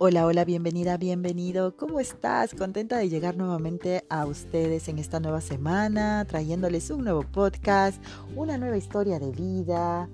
Hola, hola, bienvenida, bienvenido. ¿Cómo estás? Contenta de llegar nuevamente a ustedes en esta nueva semana, trayéndoles un nuevo podcast, una nueva historia de vida,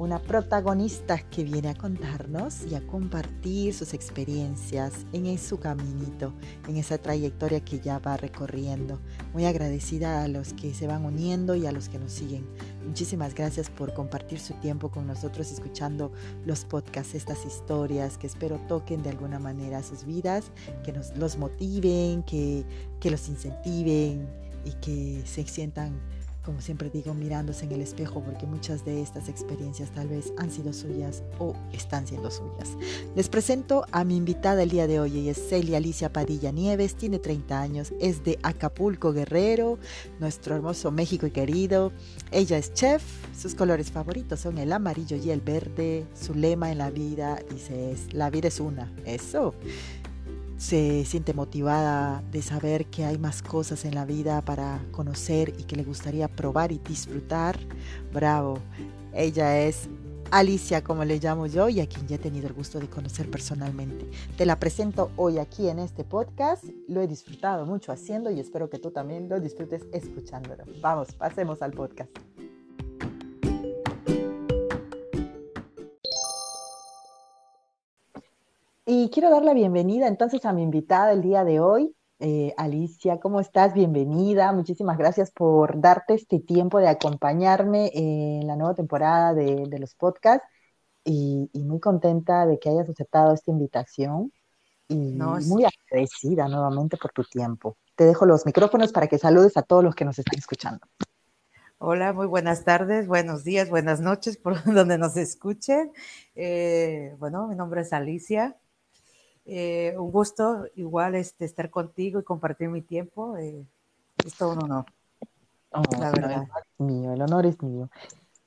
una protagonista que viene a contarnos y a compartir sus experiencias en su caminito, en esa trayectoria que ya va recorriendo. Muy agradecida a los que se van uniendo y a los que nos siguen. Muchísimas gracias por compartir su tiempo con nosotros escuchando los podcasts, estas historias que espero toquen de alguna manera sus vidas, que nos los motiven, que, que los incentiven y que se sientan como siempre digo, mirándose en el espejo, porque muchas de estas experiencias tal vez han sido suyas o están siendo suyas. Les presento a mi invitada el día de hoy, ella es Celia Alicia Padilla Nieves, tiene 30 años, es de Acapulco Guerrero, nuestro hermoso México y querido. Ella es chef, sus colores favoritos son el amarillo y el verde, su lema en la vida dice es, la vida es una, eso se siente motivada de saber que hay más cosas en la vida para conocer y que le gustaría probar y disfrutar, bravo. Ella es Alicia, como le llamo yo, y a quien ya he tenido el gusto de conocer personalmente. Te la presento hoy aquí en este podcast. Lo he disfrutado mucho haciendo y espero que tú también lo disfrutes escuchándolo. Vamos, pasemos al podcast. Y quiero dar la bienvenida entonces a mi invitada del día de hoy, eh, Alicia. ¿Cómo estás? Bienvenida. Muchísimas gracias por darte este tiempo de acompañarme en la nueva temporada de, los podcasts y, muy contenta de que hayas aceptado esta invitación y muy agradecida nuevamente por tu tiempo. Te dejo los micrófonos para que saludes a todos los que nos están escuchando. Hola, muy buenas tardes, buenos días, buenas noches por donde nos escuchen. Eh, bueno, mi nombre es Alicia, eh, un gusto igual este, estar contigo y compartir mi tiempo. Eh, es todo un honor. Oh, la verdad. El mío, el honor es mío.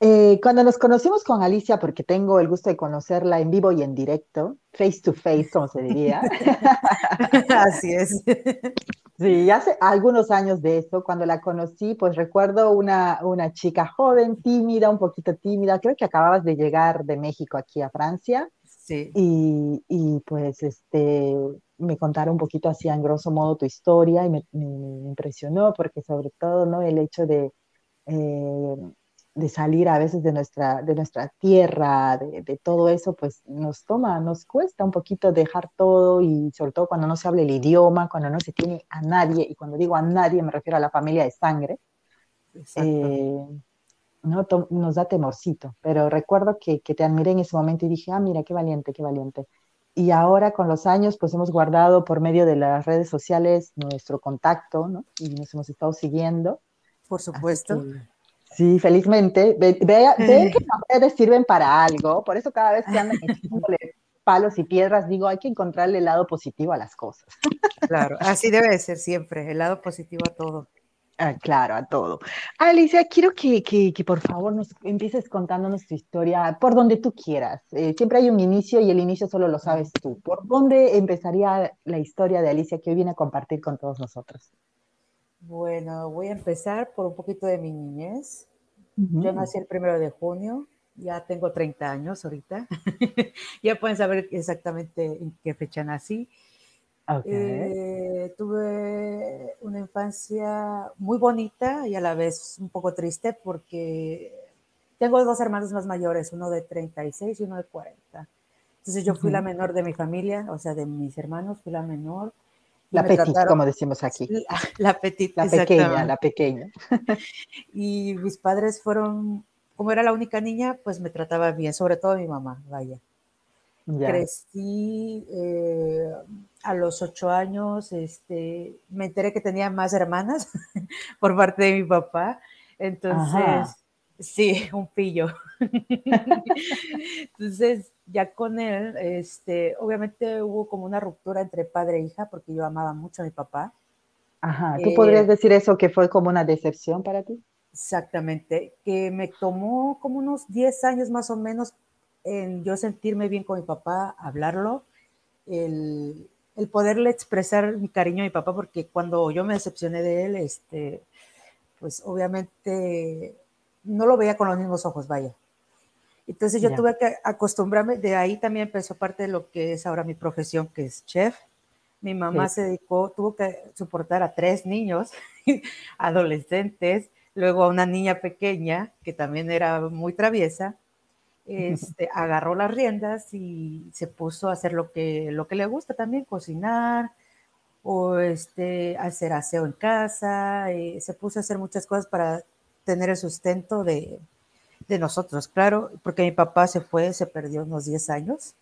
Eh, cuando nos conocimos con Alicia, porque tengo el gusto de conocerla en vivo y en directo, face to face, como se diría. Así es. Sí, hace algunos años de eso, cuando la conocí, pues recuerdo una, una chica joven, tímida, un poquito tímida, creo que acababas de llegar de México aquí a Francia. Y, y, pues este, me contaron un poquito así en grosso modo tu historia y me, impresionó porque sobre todo ¿no? el hecho de, eh, de salir a veces de nuestra, de nuestra tierra, de, de, todo eso, pues nos toma, nos cuesta un poquito dejar todo y sobre todo cuando no se habla el idioma, cuando no se tiene a nadie, y cuando digo a nadie me refiero a la familia de sangre. Eh, ¿no? nos da temorcito, pero recuerdo que, que, te admiré en ese momento y dije, ah, mira, qué valiente, qué valiente. Y ahora con los años, pues hemos guardado por medio de las redes sociales nuestro contacto, ¿no? Y nos hemos estado siguiendo. Por supuesto. sí, felizmente. Ve, que las redes sirven para algo, por eso cada vez que andan echándole palos y piedras, digo, hay que encontrarle el lado positivo a las cosas. Claro, así debe ser siempre, el lado positivo a todo. Ah, claro, a todo. Alicia, quiero que, que, por favor nos empieces contándonos tu historia por donde tú quieras. Eh, siempre hay un inicio y el inicio solo lo sabes tú. ¿Por dónde empezaría la historia de Alicia que hoy viene a compartir con todos nosotros? Bueno, voy a empezar por un poquito de mi niñez. Yo nací el primero de junio, ya tengo 30 años ahorita. ya pueden saber exactamente en qué fecha nací. Eh, tuve una infancia muy bonita y a la vez un poco triste porque tengo dos hermanos más mayores, uno de 36 y uno de 40. Entonces yo fui la menor de mi familia, o sea, de mis hermanos, fui la menor. La petit, como decimos aquí. La, la petit, La pequeña, la pequeña. y mis padres fueron, como era la única niña, pues me trataba bien, sobre todo mi mamá, vaya. Crecí eh, a los ocho años, este, me enteré que tenía más hermanas por parte de mi papá. Entonces, sí, un pillo. Entonces, ya con él, este, obviamente hubo como una ruptura entre padre e hija porque yo amaba mucho a mi papá. Ajá, ¿tú podrías eh, decir eso que fue como una decepción para ti? Exactamente, que me tomó como unos 10 años más o menos en yo sentirme bien con mi papá, hablarlo, el, el, poderle expresar mi cariño a mi papá, porque cuando yo me decepcioné de él, este, pues obviamente no lo veía con los mismos ojos, vaya. Entonces yo tuve que acostumbrarme, de ahí también empezó parte de lo que es ahora mi profesión, que es chef. Mi mamá se dedicó, tuvo que soportar a tres niños, adolescentes, luego a una niña pequeña que también era muy traviesa, este, agarró las riendas y se puso a hacer lo que, lo que le gusta también, cocinar o este, hacer aseo en casa, eh, se puso a hacer muchas cosas para tener el sustento de, de, nosotros, claro, porque mi papá se fue, se perdió unos 10 años.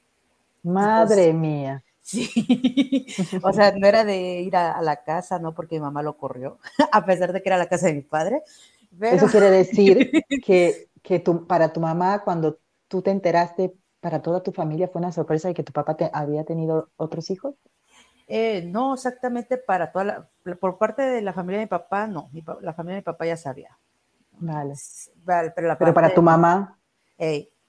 Madre mía. Sí, o sea, no era de ir a, la casa, no porque mi mamá lo corrió, a pesar de que era la casa de mi padre. Eso quiere decir que, que tu, para tu mamá, cuando tú te enteraste, para toda tu familia fue una sorpresa de que tu papá te, había tenido otros hijos. Eh, no exactamente para toda la, por parte de la familia de mi papá, no, la familia de mi papá ya sabía. Vale. pero, pero, para tu mamá.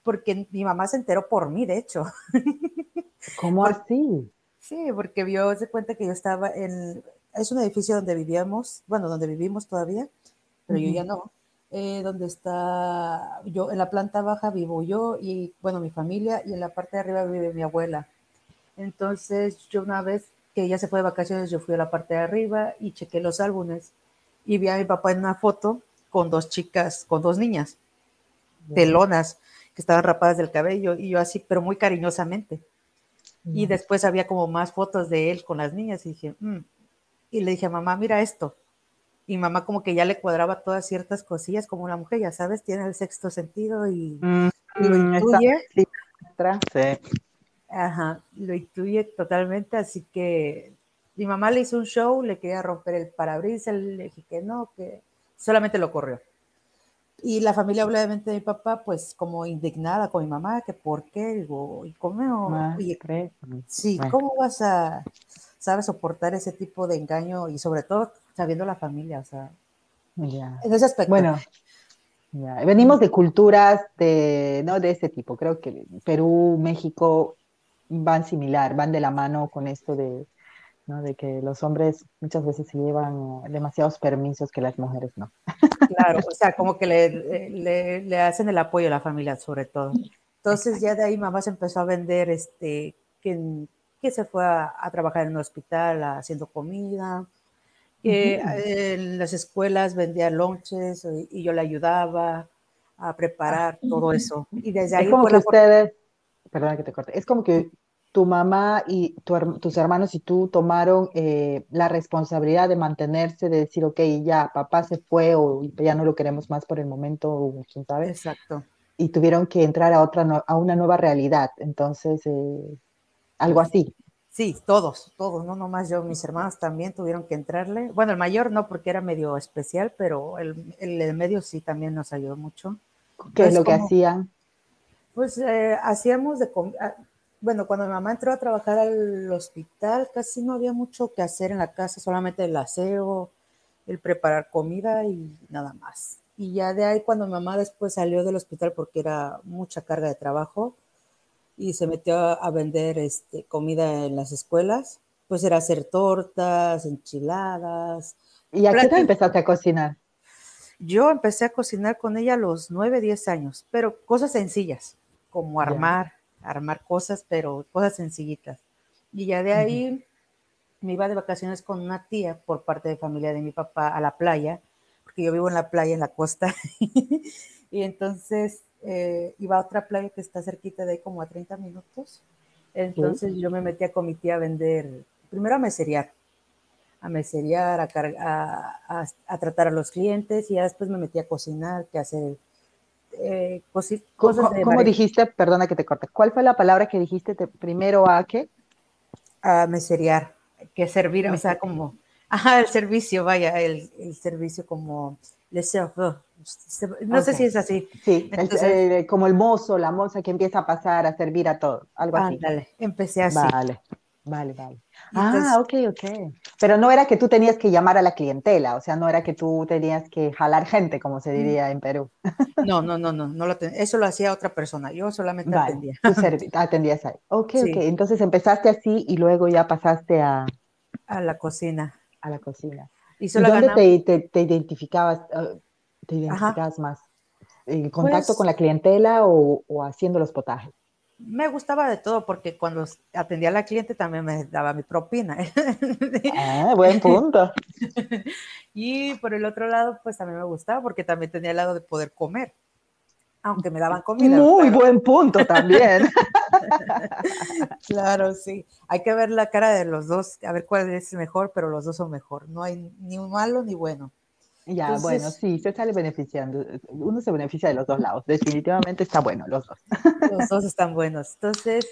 porque mi mamá se enteró por mí, de hecho. ¿Cómo así? Sí, porque vio, se cuenta que yo estaba en, es un edificio donde vivíamos, bueno, donde vivimos todavía, pero yo ya no. Eh, donde está, yo en la planta baja vivo yo y, bueno, mi familia, y en la parte de arriba vive mi abuela. Entonces, yo una vez que ella se fue de vacaciones, yo fui a la parte de arriba y chequé los álbumes y vi a mi papá en una foto con dos chicas, con dos niñas, pelonas, que estaban rapadas del cabello, y yo así, pero muy cariñosamente. Y después había como más fotos de él con las niñas y dije, mm". y le dije a mamá, mira esto. Y mamá como que ya le cuadraba todas ciertas cosillas, como una mujer, ya sabes, tiene el sexto sentido y, mm, lo intuye. Sí. Ajá, lo intuye totalmente, así que mi mamá le hizo un show, le quería romper el parabrisas, le dije que no, que solamente lo corrió. Y la familia, obviamente, de mi papá, pues como indignada con mi mamá, que por qué, digo, ¿y cómo? Oye, sí, ¿cómo vas a, sabes, soportar ese tipo de engaño y sobre todo sabiendo la familia, o sea, en ese aspecto. Bueno, venimos de culturas de, ¿no? de ese tipo, creo que Perú, México van similar, van de la mano con esto de, ¿no? de que los hombres muchas veces se llevan demasiados permisos que las mujeres no. Claro, o sea, como que le, le, le hacen el apoyo a la familia sobre todo. Entonces ya de ahí mamá se empezó a vender, este, que, que se fue a, a trabajar en un hospital haciendo comida, que en las escuelas vendía lonches y yo le ayudaba a preparar todo eso. Y desde ahí... Es como que ustedes, perdona que te corte, es como que tu mamá y tus hermanos y tú tomaron eh, la responsabilidad de mantenerse, de decir, ok, ya papá se fue o ya no lo queremos más por el momento, quién sabe. Exacto. Y tuvieron que entrar a, otra, a una nueva realidad. Entonces, eh, algo así. Sí, todos, todos, no nomás yo, mis hermanos también tuvieron que entrarle. Bueno, el mayor no porque era medio especial, pero el, el, medio sí también nos ayudó mucho. ¿Qué es lo que hacían? Pues eh, hacíamos de, ah, bueno, cuando mi mamá entró a trabajar al hospital, casi no había mucho que hacer en la casa, solamente el aseo, el preparar comida y nada más. Y ya de ahí cuando mi mamá después salió del hospital porque era mucha carga de trabajo, y se metió a, vender este, comida en las escuelas, pues era hacer tortas, enchiladas. ¿Y a qué edad empezaste a cocinar? Yo empecé a cocinar con ella a los 9, 10 años, pero cosas sencillas, como armar, armar cosas, pero cosas sencillitas. Y ya de ahí me iba de vacaciones con una tía por parte de familia de mi papá a la playa, porque yo vivo en la playa, en la costa. y entonces eh, iba a otra playa que está cerquita de ahí como a 30 minutos. Entonces yo me metía con mi tía a vender, primero a meseriar, a meseriar, a, a, tratar a los clientes y ya después me metía a cocinar, que hacer eh, cosas ¿Cómo, dijiste? Perdona que te corte. ¿Cuál fue la palabra que dijiste primero a qué? A meseriar, que servir, o sea, como, ajá, el servicio, vaya, el, el servicio como le serveur, no sé si es así. Sí, como el mozo, la moza que empieza a pasar a servir a todos, algo así. Ándale, empecé así. Vale, vale, vale. ah, ok, ok. Pero no era que tú tenías que llamar a la clientela, o sea, no era que tú tenías que jalar gente, como se diría en Perú. No, no, no, no, no lo eso lo hacía otra persona, yo solamente atendía. Tú atendías ahí. Ok, ok, entonces empezaste así y luego ya pasaste a... A la cocina. A la cocina. ¿Y, dónde te, te, identificabas? Te identificas más? ¿En contacto pues con la clientela o, o haciendo los potajes? me gustaba de todo porque cuando atendía a la cliente también me daba mi propina. Ah, buen punto. y por el otro lado, pues también me gustaba porque también tenía el lado de poder comer, aunque me daban comida. Muy buen punto también. claro, sí. Hay que ver la cara de los dos, a ver cuál es mejor, pero los dos son mejor. No hay ni un malo ni bueno. Ya, bueno, sí, se sale beneficiando. Uno se beneficia de los dos lados. Definitivamente está bueno, los dos. Los dos están buenos. Entonces,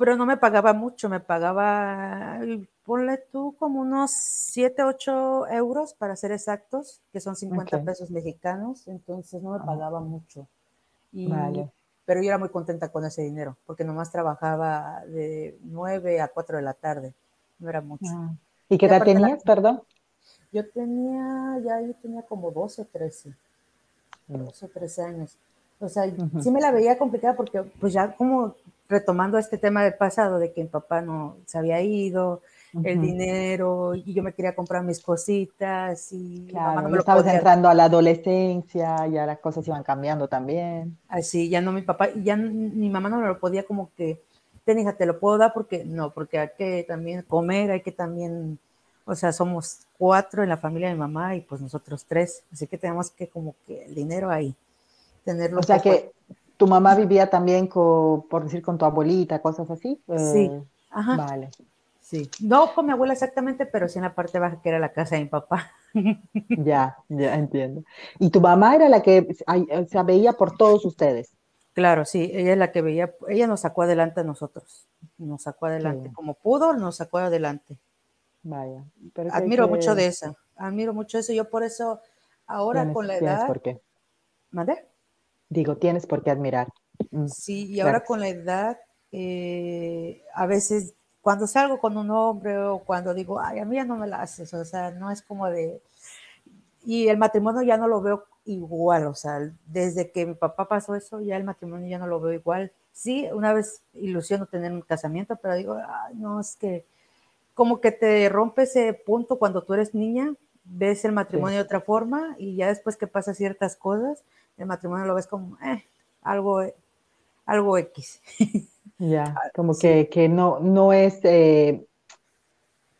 pero no me pagaba mucho, me pagaba, ponle tú como unos 7, 8 euros para ser exactos, que son 50 pesos mexicanos, entonces no me ah. pagaba mucho. vale. Pero yo era muy contenta con ese dinero, porque nomás trabajaba de 9 a 4 de la tarde, no era mucho. Ah. ¿Y qué edad tenías, perdón? Yo tenía, ya yo tenía como 12 o 13, 12 o 13 años. O sea, sí me la veía complicada porque pues ya como retomando este tema del pasado, de que mi papá no se había ido, el dinero, y yo me quería comprar mis cositas, y claro, no estabas entrando a la adolescencia, ya las cosas iban cambiando también. Así, ya no mi papá, ya mi mamá no me lo podía como que, ten hija, te lo puedo dar porque no, porque hay que también comer, hay que también o sea, somos cuatro en la familia de mi mamá y pues nosotros tres. Así que tenemos que como que el dinero ahí, tenerlo. O sea que tu mamá vivía también con, por decir, con tu abuelita, cosas así. Sí. Eh, Ajá. Vale. Sí. No con mi abuela exactamente, pero sí en la parte baja que era la casa de mi papá. Ya, ya entiendo. ¿Y tu mamá era la que o sea, veía por todos ustedes? Claro, sí, ella es la que veía, ella nos sacó adelante a nosotros, nos sacó adelante, como pudo, nos sacó adelante. Vaya. Admiro mucho de eso. Admiro mucho eso. Yo por eso, ahora con la edad. por qué. ¿Mande? Digo, tienes por qué admirar. Mm, sí, y ahora con la edad, eh, a veces cuando salgo con un hombre o cuando digo, ay, a mí ya no me la haces, o sea, no es como de. Y el matrimonio ya no lo veo igual, o sea, desde que mi papá pasó eso, ya el matrimonio ya no lo veo igual. Sí, una vez ilusiono tener un casamiento, pero digo, ay, no, es que como que te rompe ese punto cuando tú eres niña, ves el matrimonio de otra forma y ya después que pasa ciertas cosas, el matrimonio lo ves como eh, algo, algo X. Ya, ah, como que, no, no es eh,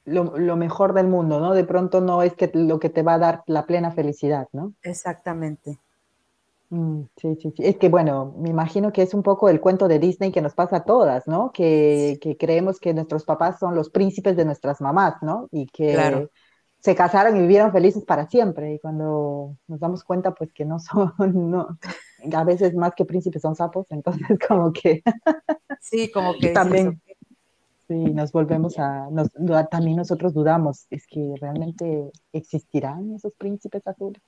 lo, lo, mejor del mundo, ¿no? De pronto no es que lo que te va a dar la plena felicidad, ¿no? Exactamente. Mm, sí, sí, sí. Es que bueno, me imagino que es un poco el cuento de Disney que nos pasa a todas, ¿no? Que, que creemos que nuestros papás son los príncipes de nuestras mamás, ¿no? Y que se casaron y vivieron felices para siempre. Y cuando nos damos cuenta, pues que no son, no, a veces más que príncipes son sapos, entonces como que... Sí, como que... También, Sí, nos volvemos a, también nosotros dudamos, es que realmente existirán esos príncipes azules.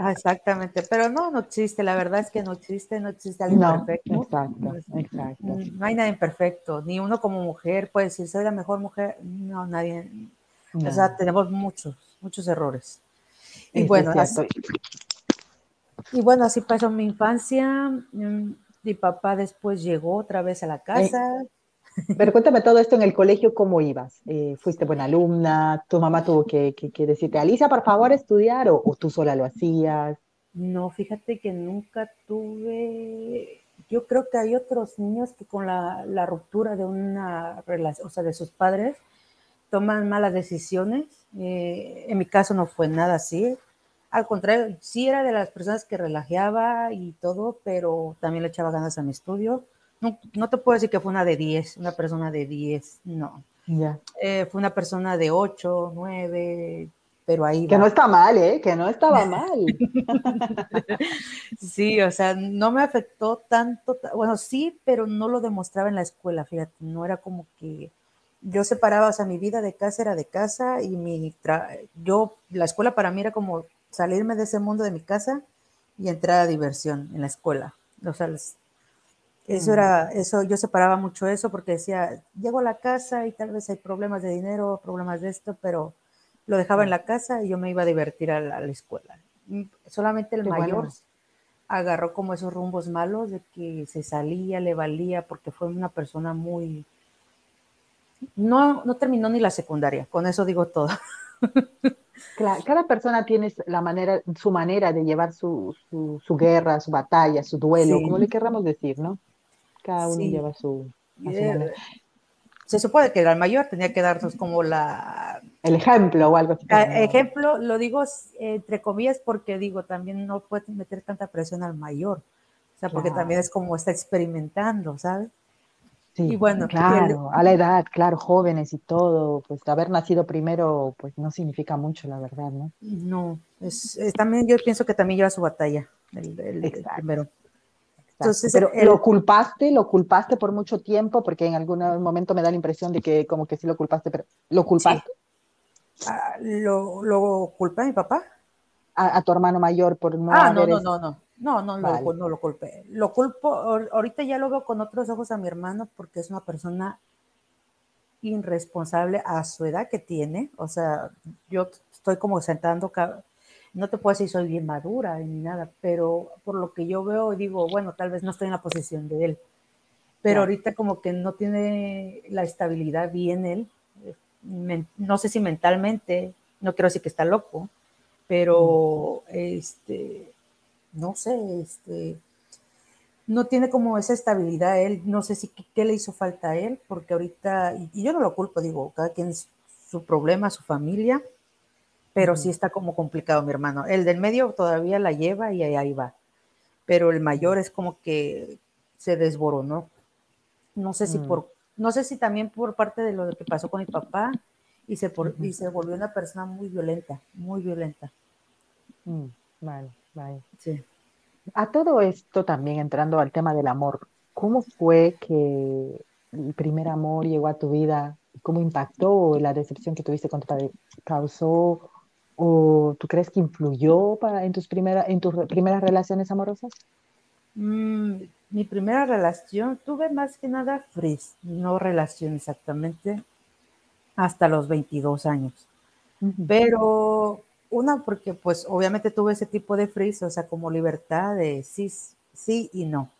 Ah, exactamente, pero no, no existe, la verdad es que no existe, no existe alguien perfecto. Exacto, exacto. No hay nadie perfecto, ni uno como mujer puede decir, soy la mejor mujer, no, nadie. O sea, tenemos muchos, muchos errores. Y bueno, así, y bueno, así pasó mi infancia. Mm, mi papá después llegó otra vez a la casa. Pero cuéntame todo esto en el colegio, ¿cómo ibas? Eh, ¿Fuiste buena alumna? ¿Tu mamá tuvo que, decirte, Alicia, por favor, estudiar o, tú sola lo hacías? No, fíjate que nunca tuve, yo creo que hay otros niños que con la, ruptura de una relación, o sea, de sus padres, toman malas decisiones. Eh, en mi caso no fue nada así. Al contrario, sí era de las personas que relajeaba y todo, pero también le echaba ganas a mi estudio no, te puedo decir que fue una de 10, una persona de 10, no. Ya. Eh, fue una persona de 8, 9, pero ahí. Que no está mal, ¿eh? Que no estaba mal. sí, o sea, no me afectó tanto, bueno, sí, pero no lo demostraba en la escuela, fíjate, no era como que yo separaba, o sea, mi vida de casa era de casa y mi, yo, la escuela para mí era como salirme de ese mundo de mi casa y entrar a diversión en la escuela. O sea, eso era, eso, yo separaba mucho eso porque decía, llego a la casa y tal vez hay problemas de dinero, problemas de esto, pero lo dejaba en la casa y yo me iba a divertir a la, escuela. Solamente el mayor agarró como esos rumbos malos de que se salía, le valía, porque fue una persona muy... No, no terminó ni la secundaria, con eso digo todo. cada persona tiene la manera, su manera de llevar su, su, guerra, su batalla, su duelo, como le querramos decir, ¿no? Cada uno lleva su, se supone que el mayor tenía que darnos como la... El ejemplo o algo así. Ah, ejemplo, lo digo entre comillas porque digo, también no puedes meter tanta presión al mayor, o sea, porque también es como está experimentando, ¿sabes? Sí, y bueno, claro, a la edad, claro, jóvenes y todo, pues haber nacido primero, pues no significa mucho, la verdad, ¿no? No, es, también yo pienso que también lleva su batalla, el, el primero. Entonces, pero lo culpaste, lo culpaste por mucho tiempo, porque en algún momento me da la impresión de que como que sí lo culpaste, pero ¿lo culpaste? Ah, ¿lo, ¿Lo culpa a mi papá? A, tu hermano mayor por no Ah, no, no, no, no, no, no, lo, no lo culpé. Lo culpo, ahorita ya lo veo con otros ojos a mi hermano porque es una persona irresponsable a su edad que tiene. O sea, yo estoy como sentando no te puedo decir soy bien madura ni nada, pero por lo que yo veo digo, bueno, tal vez no estoy en la posición de él, pero ahorita como que no tiene la estabilidad bien él, no sé si mentalmente, no quiero decir que está loco, pero este, no sé, este, no tiene como esa estabilidad él, no sé si qué, le hizo falta a él, porque ahorita, y, yo no lo culpo, digo, cada quien su problema, su familia, pero sí está como complicado mi hermano. El del medio todavía la lleva y ahí va, pero el mayor es como que se desboronó. No sé si mm. por, no sé si también por parte de lo que pasó con mi papá y se, por, y se volvió una persona muy violenta, muy violenta. Mm, vale, vale. Sí. A todo esto también entrando al tema del amor, ¿cómo fue que el primer amor llegó a tu vida? ¿Cómo impactó la decepción que tuviste con tu padre? ¿Causó ¿O tú crees que influyó para, en, tus primera, en tus primeras relaciones amorosas? Mm, mi primera relación, tuve más que nada frizz, no relación exactamente, hasta los 22 años. Pero una, porque pues obviamente tuve ese tipo de frizz, o sea, como libertad de sí, sí y no.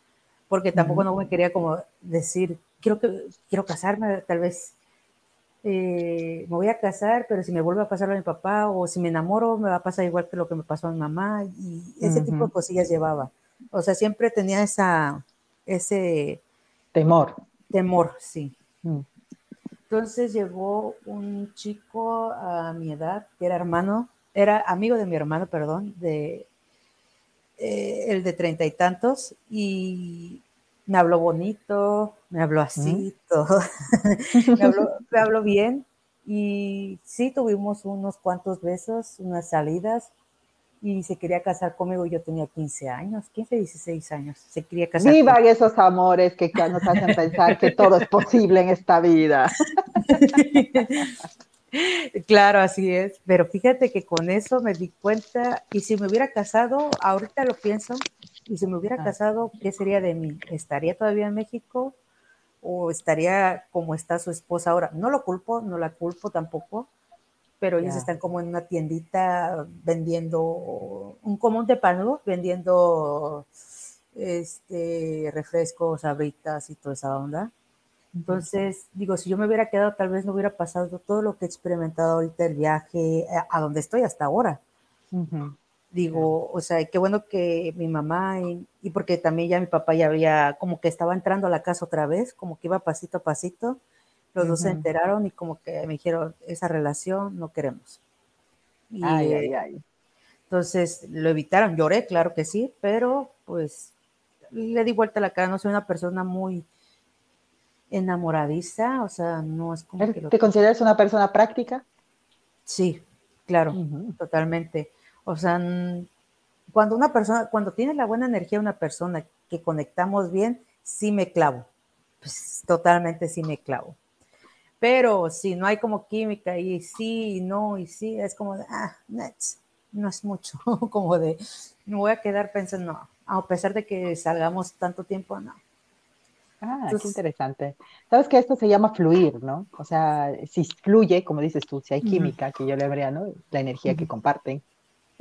Porque tampoco no me quería como decir, quiero, que, quiero casarme, tal vez eh, me voy a casar, pero si me vuelve a pasar a mi papá o si me enamoro, me va a pasar igual que lo que me pasó a mi mamá y ese tipo de cosillas llevaba. O sea, siempre tenía esa, ese temor. Temor, sí. Mm. Entonces llegó un chico a mi edad, que era hermano, era amigo de mi hermano, perdón, de eh, el de treinta y tantos, y me habló bonito, me habló así, todo. me, habló, bien y sí tuvimos unos cuantos besos, unas salidas y se quería casar conmigo. Yo tenía 15 años, 15, 16 años. Se quería casar. Viva esos amores que nos hacen pensar que todo es posible en esta vida. Claro, así es. Pero fíjate que con eso me di cuenta, y si me hubiera casado, ahorita lo pienso, y si me hubiera casado, ¿qué sería de mí? ¿Estaría todavía en México? ¿O estaría como está su esposa ahora? No lo culpo, no la culpo tampoco, pero ellos están como en una tiendita vendiendo un común de pan, vendiendo este refrescos, abritas y toda esa onda. Entonces, digo, si yo me hubiera quedado, tal vez no hubiera pasado todo lo que he experimentado ahorita, el viaje, a, donde estoy hasta ahora. Digo, o sea, qué bueno que mi mamá, y, porque también ya mi papá ya había, como que estaba entrando a la casa otra vez, como que iba pasito a pasito, los dos se enteraron y como que me dijeron, esa relación no queremos. Y, ay, ay, ay. Entonces lo evitaron, lloré, claro que sí, pero pues le di vuelta a la cara, no soy una persona muy enamoradiza, o sea, no es como que... ¿Te consideras una persona práctica? Sí, claro, totalmente. O sea, cuando una persona, cuando tiene la buena energía una persona que conectamos bien, sí me clavo. Pues totalmente sí me clavo. Pero si no hay como química y sí y no y sí, es como de, ah, no es mucho, como de, me voy a quedar pensando, no, a pesar de que salgamos tanto tiempo, no. Ah, qué interesante. Sabes que esto se llama fluir, ¿no? O sea, si fluye, como dices tú, si hay química, que yo le habría, ¿no? La energía que comparten,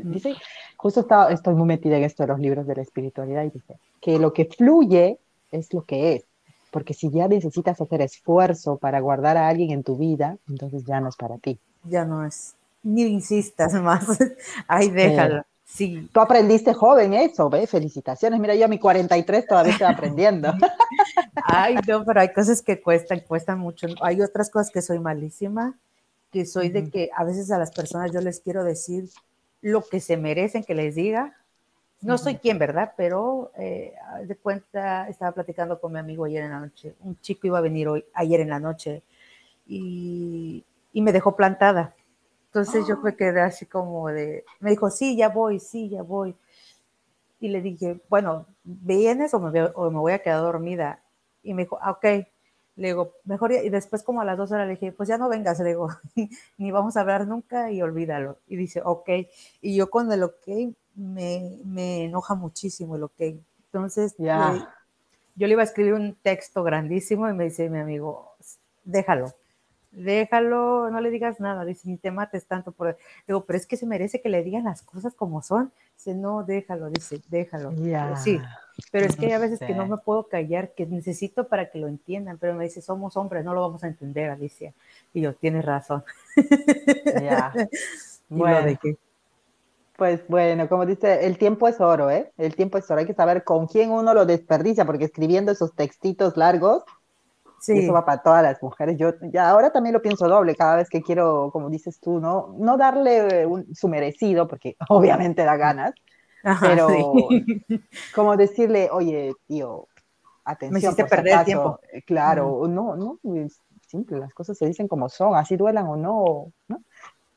Dice, justo estoy muy metida en esto de los libros de la espiritualidad y dice que lo que fluye es lo que es, porque si ya necesitas hacer esfuerzo para guardar a alguien en tu vida, entonces ya no es para ti. Ya no es. ni insistas más, ahí déjalo. Sí. Tú aprendiste joven eso, ¿ve? Felicitaciones. Mira, yo a mi 43 todavía estoy aprendiendo. Ay, no, pero hay cosas que cuestan, cuestan mucho. Hay otras cosas que soy malísima, que soy de que a veces a las personas yo les quiero decir lo que se merecen que les diga. No soy quien, ¿verdad? Pero eh, de cuenta, estaba platicando con mi amigo ayer en la noche. Un chico iba a venir hoy, ayer en la noche y, y me dejó plantada entonces yo me quedé así como de, me dijo, sí, ya voy, sí, ya voy. Y le dije, bueno, ¿vienes o me, o me voy a quedar dormida? Y me dijo, ah, ok. Le digo, mejor, y después como a las dos horas le dije, pues ya no vengas, le digo, ni vamos a hablar nunca y olvídalo. Y dice, ok. Y yo con el ok me, me enoja muchísimo el ok. Entonces, ya. yo le iba a escribir un texto grandísimo y me dice mi amigo, déjalo déjalo, no le digas nada, dice, ni te mates tanto por... Digo, pero es que se merece que le digan las cosas como son. Dice, no, déjalo, dice, déjalo. Sí, pero es que hay a veces que no me puedo callar, que necesito para que lo entiendan, pero me dice, somos hombres, no lo vamos a entender, Alicia. Y yo, tienes razón. Ya. bueno. Pues bueno, como dice, el tiempo es oro, ¿eh? El tiempo es oro. Hay que saber con quién uno lo desperdicia, porque escribiendo esos textitos largos, Sí. eso va para todas las mujeres. Yo ya ahora también lo pienso doble cada vez que quiero, como dices tú, no, no darle su merecido, porque obviamente da ganas, pero como decirle, oye, tío, atención. Me hiciste perder tiempo. Eh, claro, no, no, es simple, las cosas se dicen como son, así duelan o no, ¿no?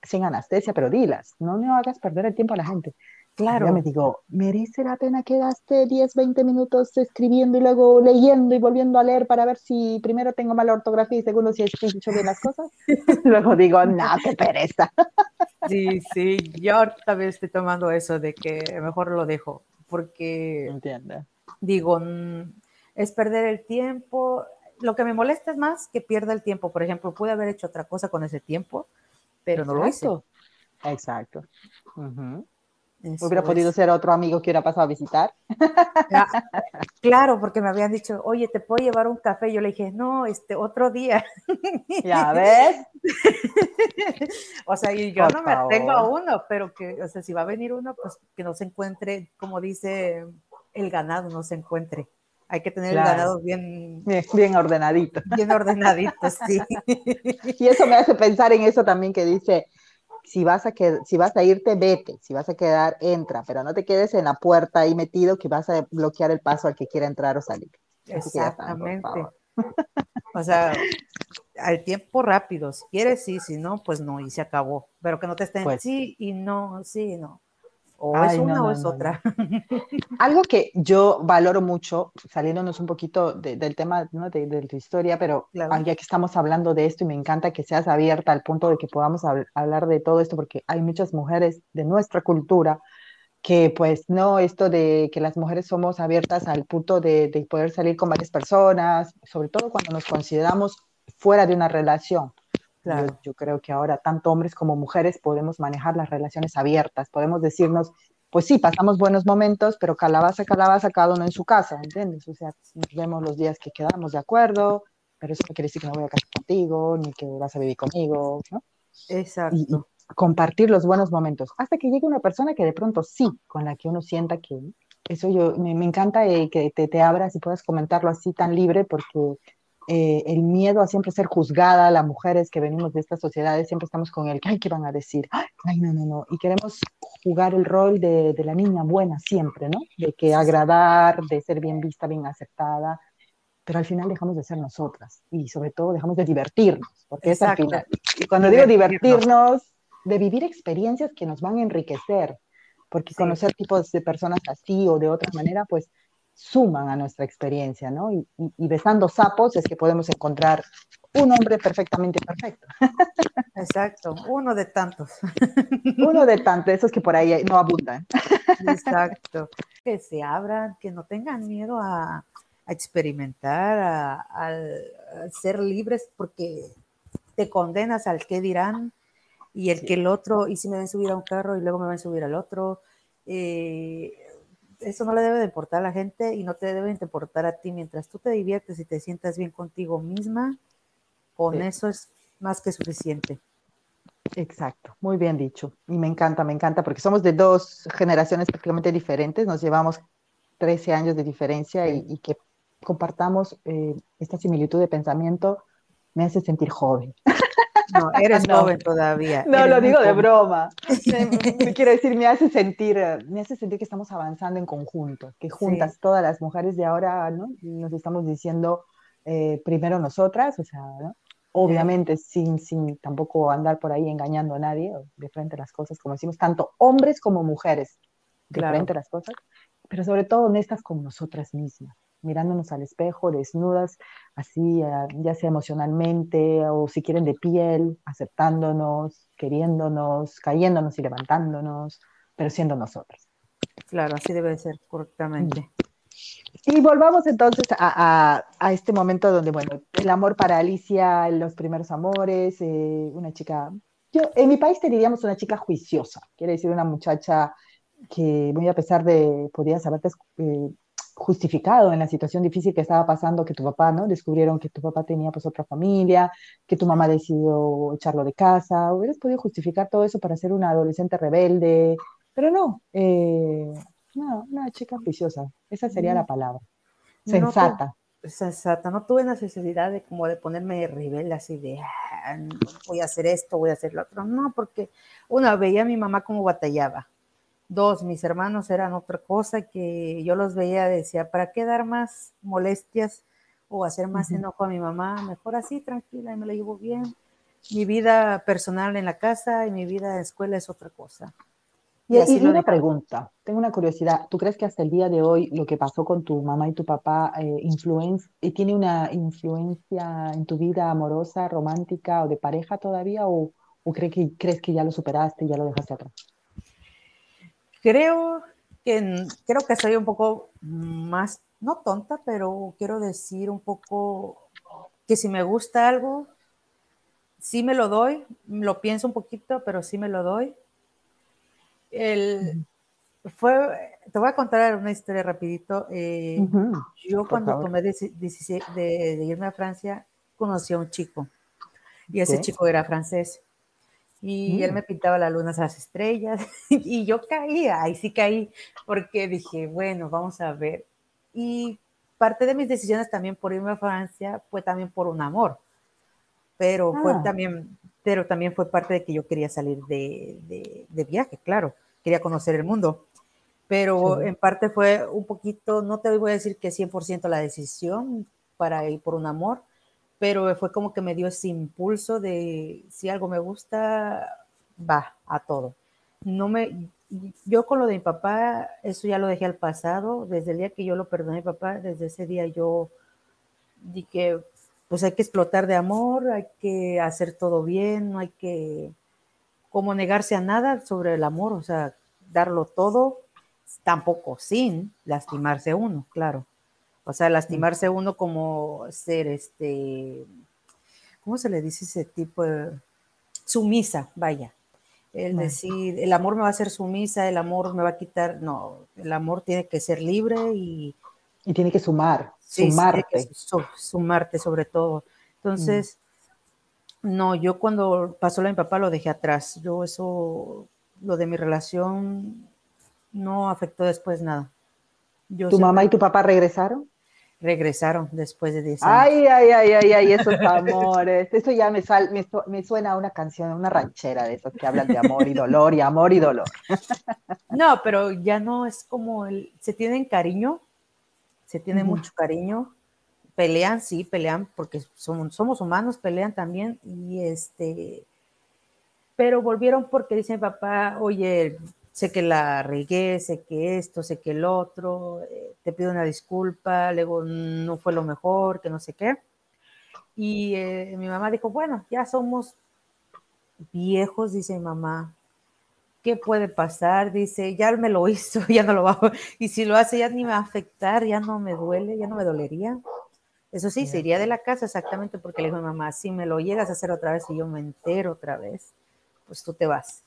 Sin anestesia, pero dilas, no me hagas perder el tiempo a la gente. Claro. Ya me digo, ¿merece la pena que gaste 10, 20 minutos escribiendo y luego leyendo y volviendo a leer para ver si primero tengo mala ortografía y segundo si he escrito bien las cosas? luego digo, no, qué pereza. sí, sí, yo también estoy tomando eso de que mejor lo dejo, porque Entiende. digo, mm, es perder el tiempo. Lo que me molesta es más que pierda el tiempo. Por ejemplo, pude haber hecho otra cosa con ese tiempo, pero no lo hizo. Exacto. Hubiera podido ser otro amigo que hubiera pasado a visitar. claro, porque me habían dicho, oye, ¿te puedo llevar un café? Yo le dije, no, este, otro día. Ya ves. o sea, y yo no me tengo a uno, pero que, o sea, si va a venir uno, pues que no se encuentre, como dice el ganado, no se encuentre. Hay que tener el ganado bien, bien ordenadito. Bien ordenadito, sí. Y eso me hace pensar en eso también que dice, si vas, a que, si vas a irte, vete, si vas a quedar, entra, pero no te quedes en la puerta ahí metido que vas a bloquear el paso al que quiera entrar o salir. Exactamente. o sea, al tiempo rápido, si quieres sí, si no, pues no, y se acabó. Pero que no te estén pues sí y no, sí, no. O es una o es otra. Algo que yo valoro mucho, saliéndonos un poquito del tema de, tu historia, pero ya que estamos hablando de esto y me encanta que seas abierta al punto de que podamos hablar de todo esto, porque hay muchas mujeres de nuestra cultura que pues no, esto de que las mujeres somos abiertas al punto de, poder salir con varias personas, sobre todo cuando nos consideramos fuera de una relación. Yo, creo que ahora tanto hombres como mujeres podemos manejar las relaciones abiertas, podemos decirnos, pues sí, pasamos buenos momentos, pero calabaza, calabaza, cada uno en su casa, ¿entiendes? O sea, nos vemos los días que quedamos de acuerdo, pero eso no quiere decir que no voy a casar contigo, ni que vas a vivir conmigo, ¿no? Exacto. Y, compartir los buenos momentos, hasta que llegue una persona que de pronto sí, con la que uno sienta que eso yo, me, encanta eh, que te, te abras y puedas comentarlo así tan libre, porque eh, el miedo a siempre ser juzgada, las mujeres que venimos de estas sociedades, siempre estamos con el, ay, ¿qué van a decir? Ay, no, no, no. Y queremos jugar el rol de, la niña buena siempre, ¿no? De que agradar, de ser bien vista, bien aceptada, pero al final dejamos de ser nosotras y sobre todo dejamos de divertirnos, porque es al final. Y cuando digo divertirnos, de vivir experiencias que nos van a enriquecer, porque conocer tipos de personas así o de otra manera, pues suman a nuestra experiencia, ¿no? Y, besando sapos es que podemos encontrar un hombre perfectamente perfecto. Exacto, uno de tantos. Uno de tantos, esos que por ahí no abundan. Exacto. Que se abran, que no tengan miedo a, experimentar, a, ser libres, porque te condenas al que dirán y el que el otro, y si me ven subir a un carro y luego me van a subir al otro. Eh, eso no le debe de importar a la gente y no te debe de importar a ti. Mientras tú te diviertes y te sientas bien contigo misma, con eso es más que suficiente. Exacto, muy bien dicho. Y me encanta, me encanta, porque somos de dos generaciones prácticamente diferentes, nos llevamos 13 años de diferencia y, que compartamos eh, esta similitud de pensamiento me hace sentir joven. No, eres joven todavía. No, lo digo de broma. Me, quiero decir, me hace sentir, me hace sentir que estamos avanzando en conjunto, que juntas todas las mujeres de ahora, ¿no? Nos estamos diciendo eh, primero nosotras, o sea, ¿no? obviamente sin, sin tampoco andar por ahí engañando a nadie, de frente a las cosas, como decimos, tanto hombres como mujeres, de frente a las cosas, pero sobre todo honestas con nosotras mismas, mirándonos al espejo, desnudas, así, eh, ya sea emocionalmente o si quieren de piel, aceptándonos, queriéndonos, cayéndonos y levantándonos, pero siendo nosotras. Claro, así debe ser correctamente. Y volvamos entonces a, este momento donde, bueno, el amor para Alicia, los primeros amores, eh, una chica, yo en mi país te diríamos una chica juiciosa, quiere decir una muchacha que muy a pesar de, podías haberte eh, justificado en la situación difícil que estaba pasando, que tu papá, ¿no? Descubrieron que tu papá tenía pues otra familia, que tu mamá decidió echarlo de casa, hubieras podido justificar todo eso para ser una adolescente rebelde, pero no, eh, no, una chica juiciosa, esa sería la palabra. Sensata. sensata, no tuve necesidad de como de ponerme rebelde así de ah, voy a hacer esto, voy a hacer lo otro. No, porque una veía a mi mamá como batallaba. Dos, mis hermanos eran otra cosa que yo los veía, decía, ¿para qué dar más molestias o hacer más enojo a mi mamá? Mejor así, tranquila, y me lo llevo bien. Mi vida personal en la casa y mi vida en escuela es otra cosa. Y, una pregunta, tengo una curiosidad. ¿Tú crees que hasta el día de hoy lo que pasó con tu mamá y tu papá eh, y tiene una influencia en tu vida amorosa, romántica o de pareja todavía? ¿O, crees, que, crees que ya lo superaste y ya lo dejaste atrás? Creo que, creo que soy un poco más, no tonta, pero quiero decir un poco que si me gusta algo, sí me lo doy, lo pienso un poquito, pero sí me lo doy el, fue, te voy a contar una historia rapidito. Eh, yo cuando tomé de, irme a Francia, conocí a un chico y ese chico era francés. Y él mm. me pintaba las lunas a las estrellas y yo caía, ahí sí caí, porque dije, bueno, vamos a ver. Y parte de mis decisiones también por irme a Francia fue también por un amor, pero fue ah. también, pero también fue parte de que yo quería salir de, de viaje, claro quería conocer el mundo. Pero en parte fue un poquito, no te voy a decir que 100% la decisión para ir por un amor, pero fue como que me dio ese impulso de si algo me gusta, va a todo. No me, yo con lo de mi papá, eso ya lo dejé al pasado, desde el día que yo lo perdoné a mi papá, desde ese día yo dije, pues hay que explotar de amor, hay que hacer todo bien, no hay que como negarse a nada sobre el amor, o sea, darlo todo, tampoco sin lastimarse uno, claro. O sea, lastimarse uno como ser este, ¿cómo se le dice ese tipo de sumisa? Vaya. El decir, el amor me va a hacer sumisa, el amor me va a quitar, no, el amor tiene que ser libre y... Y tiene que sumar, sumarte. sumarte sobre todo. Entonces, no, yo cuando pasó lo de mi papá lo dejé atrás. Yo eso, lo de mi relación, no afectó después nada. ¿Tu mamá y tu papá regresaron? Regresaron después de 10 años. Ay, ay, ay, ay, ay, esos amores. Eso ya me, me, suena a una canción, una ranchera de esos que hablan de amor y dolor y amor y dolor. No, pero ya no es como el, se tienen cariño, se tiene mucho cariño, pelean, sí, pelean, porque somos, somos humanos, pelean también, y este, pero volvieron porque dice mi papá, oye, sé que la regué, sé que esto, sé que el otro, eh, te pido una disculpa, luego no fue lo mejor, que no sé qué. Y eh, mi mamá dijo, bueno, ya somos viejos, dice mi mamá, ¿qué puede pasar? Dice, ya me lo hizo, ya no lo va a... Y si lo hace, ya ni me va a afectar, ya no me duele, ya no me dolería. Eso sí, se iría de la casa exactamente porque le dijo a mi mamá, si me lo llegas a hacer otra vez y yo me entero otra vez, pues tú te vas.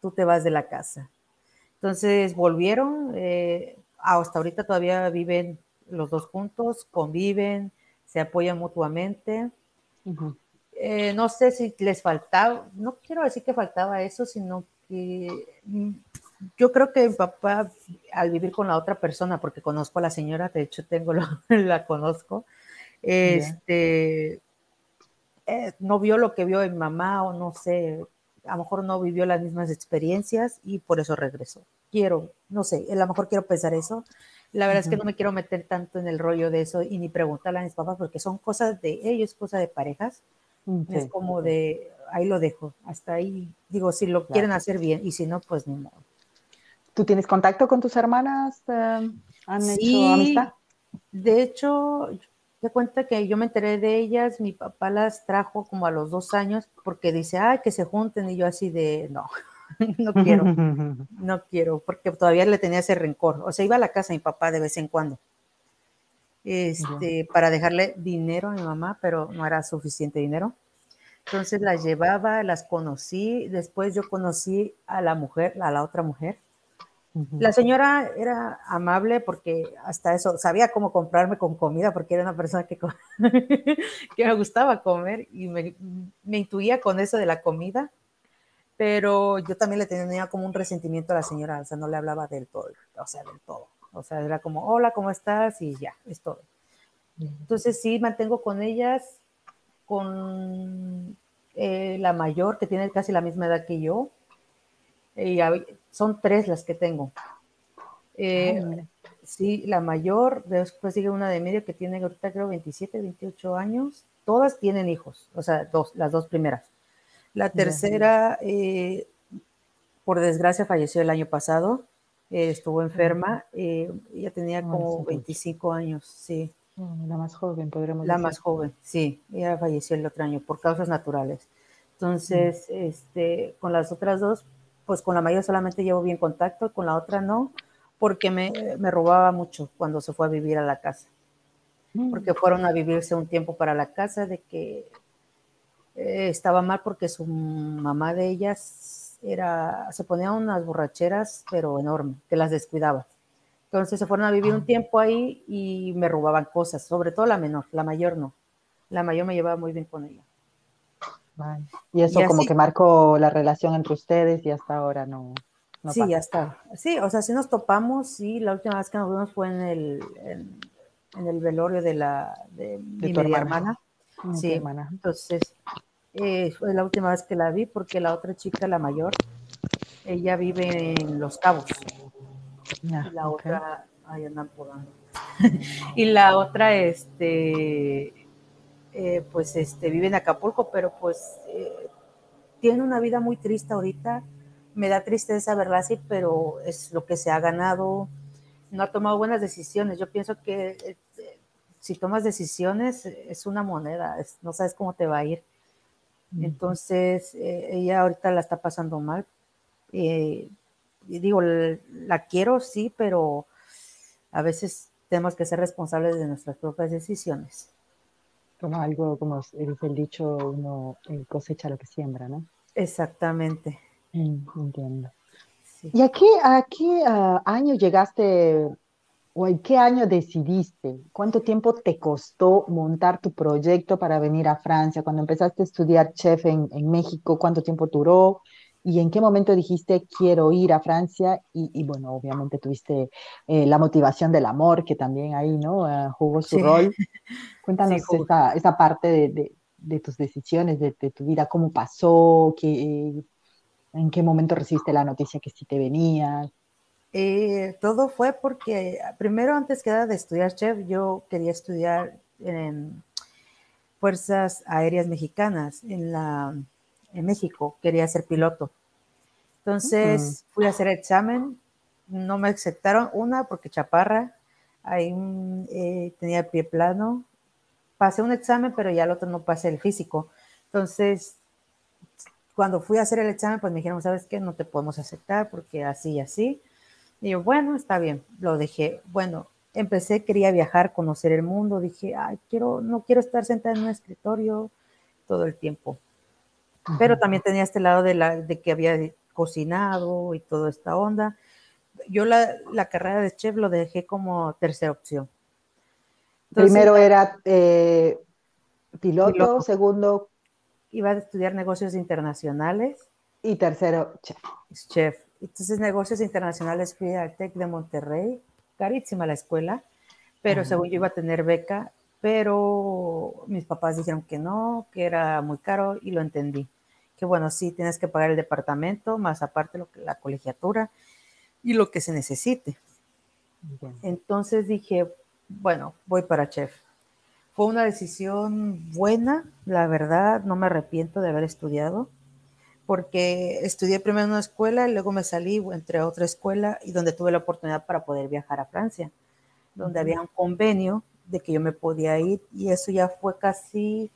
Tú te vas de la casa. Entonces volvieron, eh, hasta ahorita todavía viven los dos juntos, conviven, se apoyan mutuamente. eh, no sé si les faltaba, no quiero decir que faltaba eso, sino que mm, yo creo que mi papá, al vivir con la otra persona, porque conozco a la señora, de hecho tengo la conozco, este, eh, no vio lo que vio mi mamá o no sé, a lo mejor no vivió las mismas experiencias y por eso regresó. Quiero, no sé, a lo mejor quiero pensar eso. La verdad es que no me quiero meter tanto en el rollo de eso y ni preguntarle a mis papás porque son cosas de ellos, cosas de parejas. Es como de, ahí lo dejo, hasta ahí. Digo, si lo quieren hacer bien y si no, pues ni modo. ¿Tú tienes contacto con tus hermanas? Eh, ¿Han hecho amistad? De hecho, de cuenta que yo me enteré de ellas, mi papá las trajo como a los dos años porque dice, ay, que se junten y yo así de, no, no quiero, no quiero, porque todavía le tenía ese rencor. O sea, iba a la casa de mi papá de vez en cuando, este, para dejarle dinero a mi mamá, pero no era suficiente dinero. Entonces las llevaba, las conocí, después yo conocí a la mujer, a la otra mujer, la señora era amable porque hasta eso sabía cómo comprarme con comida porque era una persona que, que me gustaba comer y me, me, intuía con eso de la comida, pero yo también le tenía como un resentimiento a la señora, o sea, no le hablaba del todo, o sea, del todo. O sea, era como, hola, ¿cómo estás? Y ya, es todo. Entonces sí, mantengo con ellas, con eh, la mayor, que tiene casi la misma edad que yo, y son tres las que tengo. Eh, sí, la mayor, después sigue una de medio que tiene ahorita creo 27, 28 años. Todas tienen hijos, o sea, dos, las dos primeras. La tercera, eh, por desgracia, falleció el año pasado. Eh, estuvo enferma. ella tenía como 25 años, sí. La más joven, podríamos La más joven, sí. Ella falleció el otro año por causas naturales. Entonces, este, con las otras dos, pues con la mayor solamente llevo bien contacto, con la otra no, porque me, me robaba mucho cuando se fue a vivir a la casa. Mm. Porque fueron a vivirse un tiempo para la casa de que eh, estaba mal porque su mamá de ellas era, se ponía unas borracheras, pero enorme, que las descuidaba. Entonces se fueron a vivir un ah. tiempo ahí y me robaban cosas, sobre todo la menor, la mayor no. La mayor me llevaba muy bien con ella. Y eso como que marcó la relación entre ustedes y hasta ahora no. sí, ya está. Sí, o sea, sí nos topamos, sí, la última vez que nos vimos fue en el, en, el velorio de la de, mi hermana. Sí, hermana. entonces eh, fue la última vez que la vi porque la otra chica, la mayor, ella vive en Los Cabos. y la otra, ay, andan por y la otra, este, eh, pues este, vive en Acapulco, pero pues eh, tiene una vida muy triste ahorita. Me da tristeza verla así, pero es lo que se ha ganado. No ha tomado buenas decisiones. Yo pienso que eh, si tomas decisiones es una moneda, no sabes cómo te va a ir. Entonces, ella ahorita la está pasando mal. y digo, la quiero, sí, pero a veces tenemos que ser responsables de nuestras propias decisiones como algo, como el dicho, uno eh, cosecha lo que siembra, ¿no? Exactamente. Mm, entiendo. ¿Y a qué, a qué ah, año llegaste o en qué año decidiste? ¿Cuánto tiempo te costó montar tu proyecto para venir a Francia? Cuando empezaste a estudiar chef en, en México, ¿cuánto tiempo duró? ¿Y en qué momento dijiste quiero ir a Francia? Y, bueno, obviamente tuviste eh, la motivación del amor, que también ahí, ¿no? Uh, jugó su rol. Cuéntanos esa, parte de, de, tus decisiones, de, tu vida, cómo pasó, qué, en qué momento recibiste la noticia que sí te venía. Eh, todo fue porque, primero, antes que nada de estudiar chef, yo quería estudiar en Fuerzas Aéreas Mexicanas, en la en México, quería ser piloto. Entonces fui a hacer examen, no me aceptaron, una porque chaparra, ahí eh, tenía pie plano, pasé un examen, pero ya el otro no pasé el físico. Entonces, cuando fui a hacer el examen, pues me dijeron, ¿sabes qué? No te podemos aceptar porque así y así. Y yo, bueno, está bien, lo dejé. Bueno, empecé, quería viajar, conocer el mundo, dije, ay, quiero, no quiero estar sentada en un escritorio todo el tiempo pero también tenía este lado de, la, de que había cocinado y toda esta onda. Yo la, la carrera de chef lo dejé como tercera opción. Primero era eh, piloto, segundo iba a estudiar negocios internacionales. Y tercero, chef. Chef. Entonces, negocios internacionales fui al TEC de Monterrey, carísima la escuela, pero según yo iba a tener beca, pero mis papás dijeron que no, que era muy caro y lo entendí. Que bueno, sí, tienes que pagar el departamento, más aparte lo que, la colegiatura y lo que se necesite. Entonces dije, bueno, voy para chef. Fue una decisión buena, la verdad, no me arrepiento de haber estudiado, porque estudié primero en una escuela y luego me salí, entre a otra escuela y donde tuve la oportunidad para poder viajar a Francia, donde había un convenio de que yo me podía ir y eso ya fue casi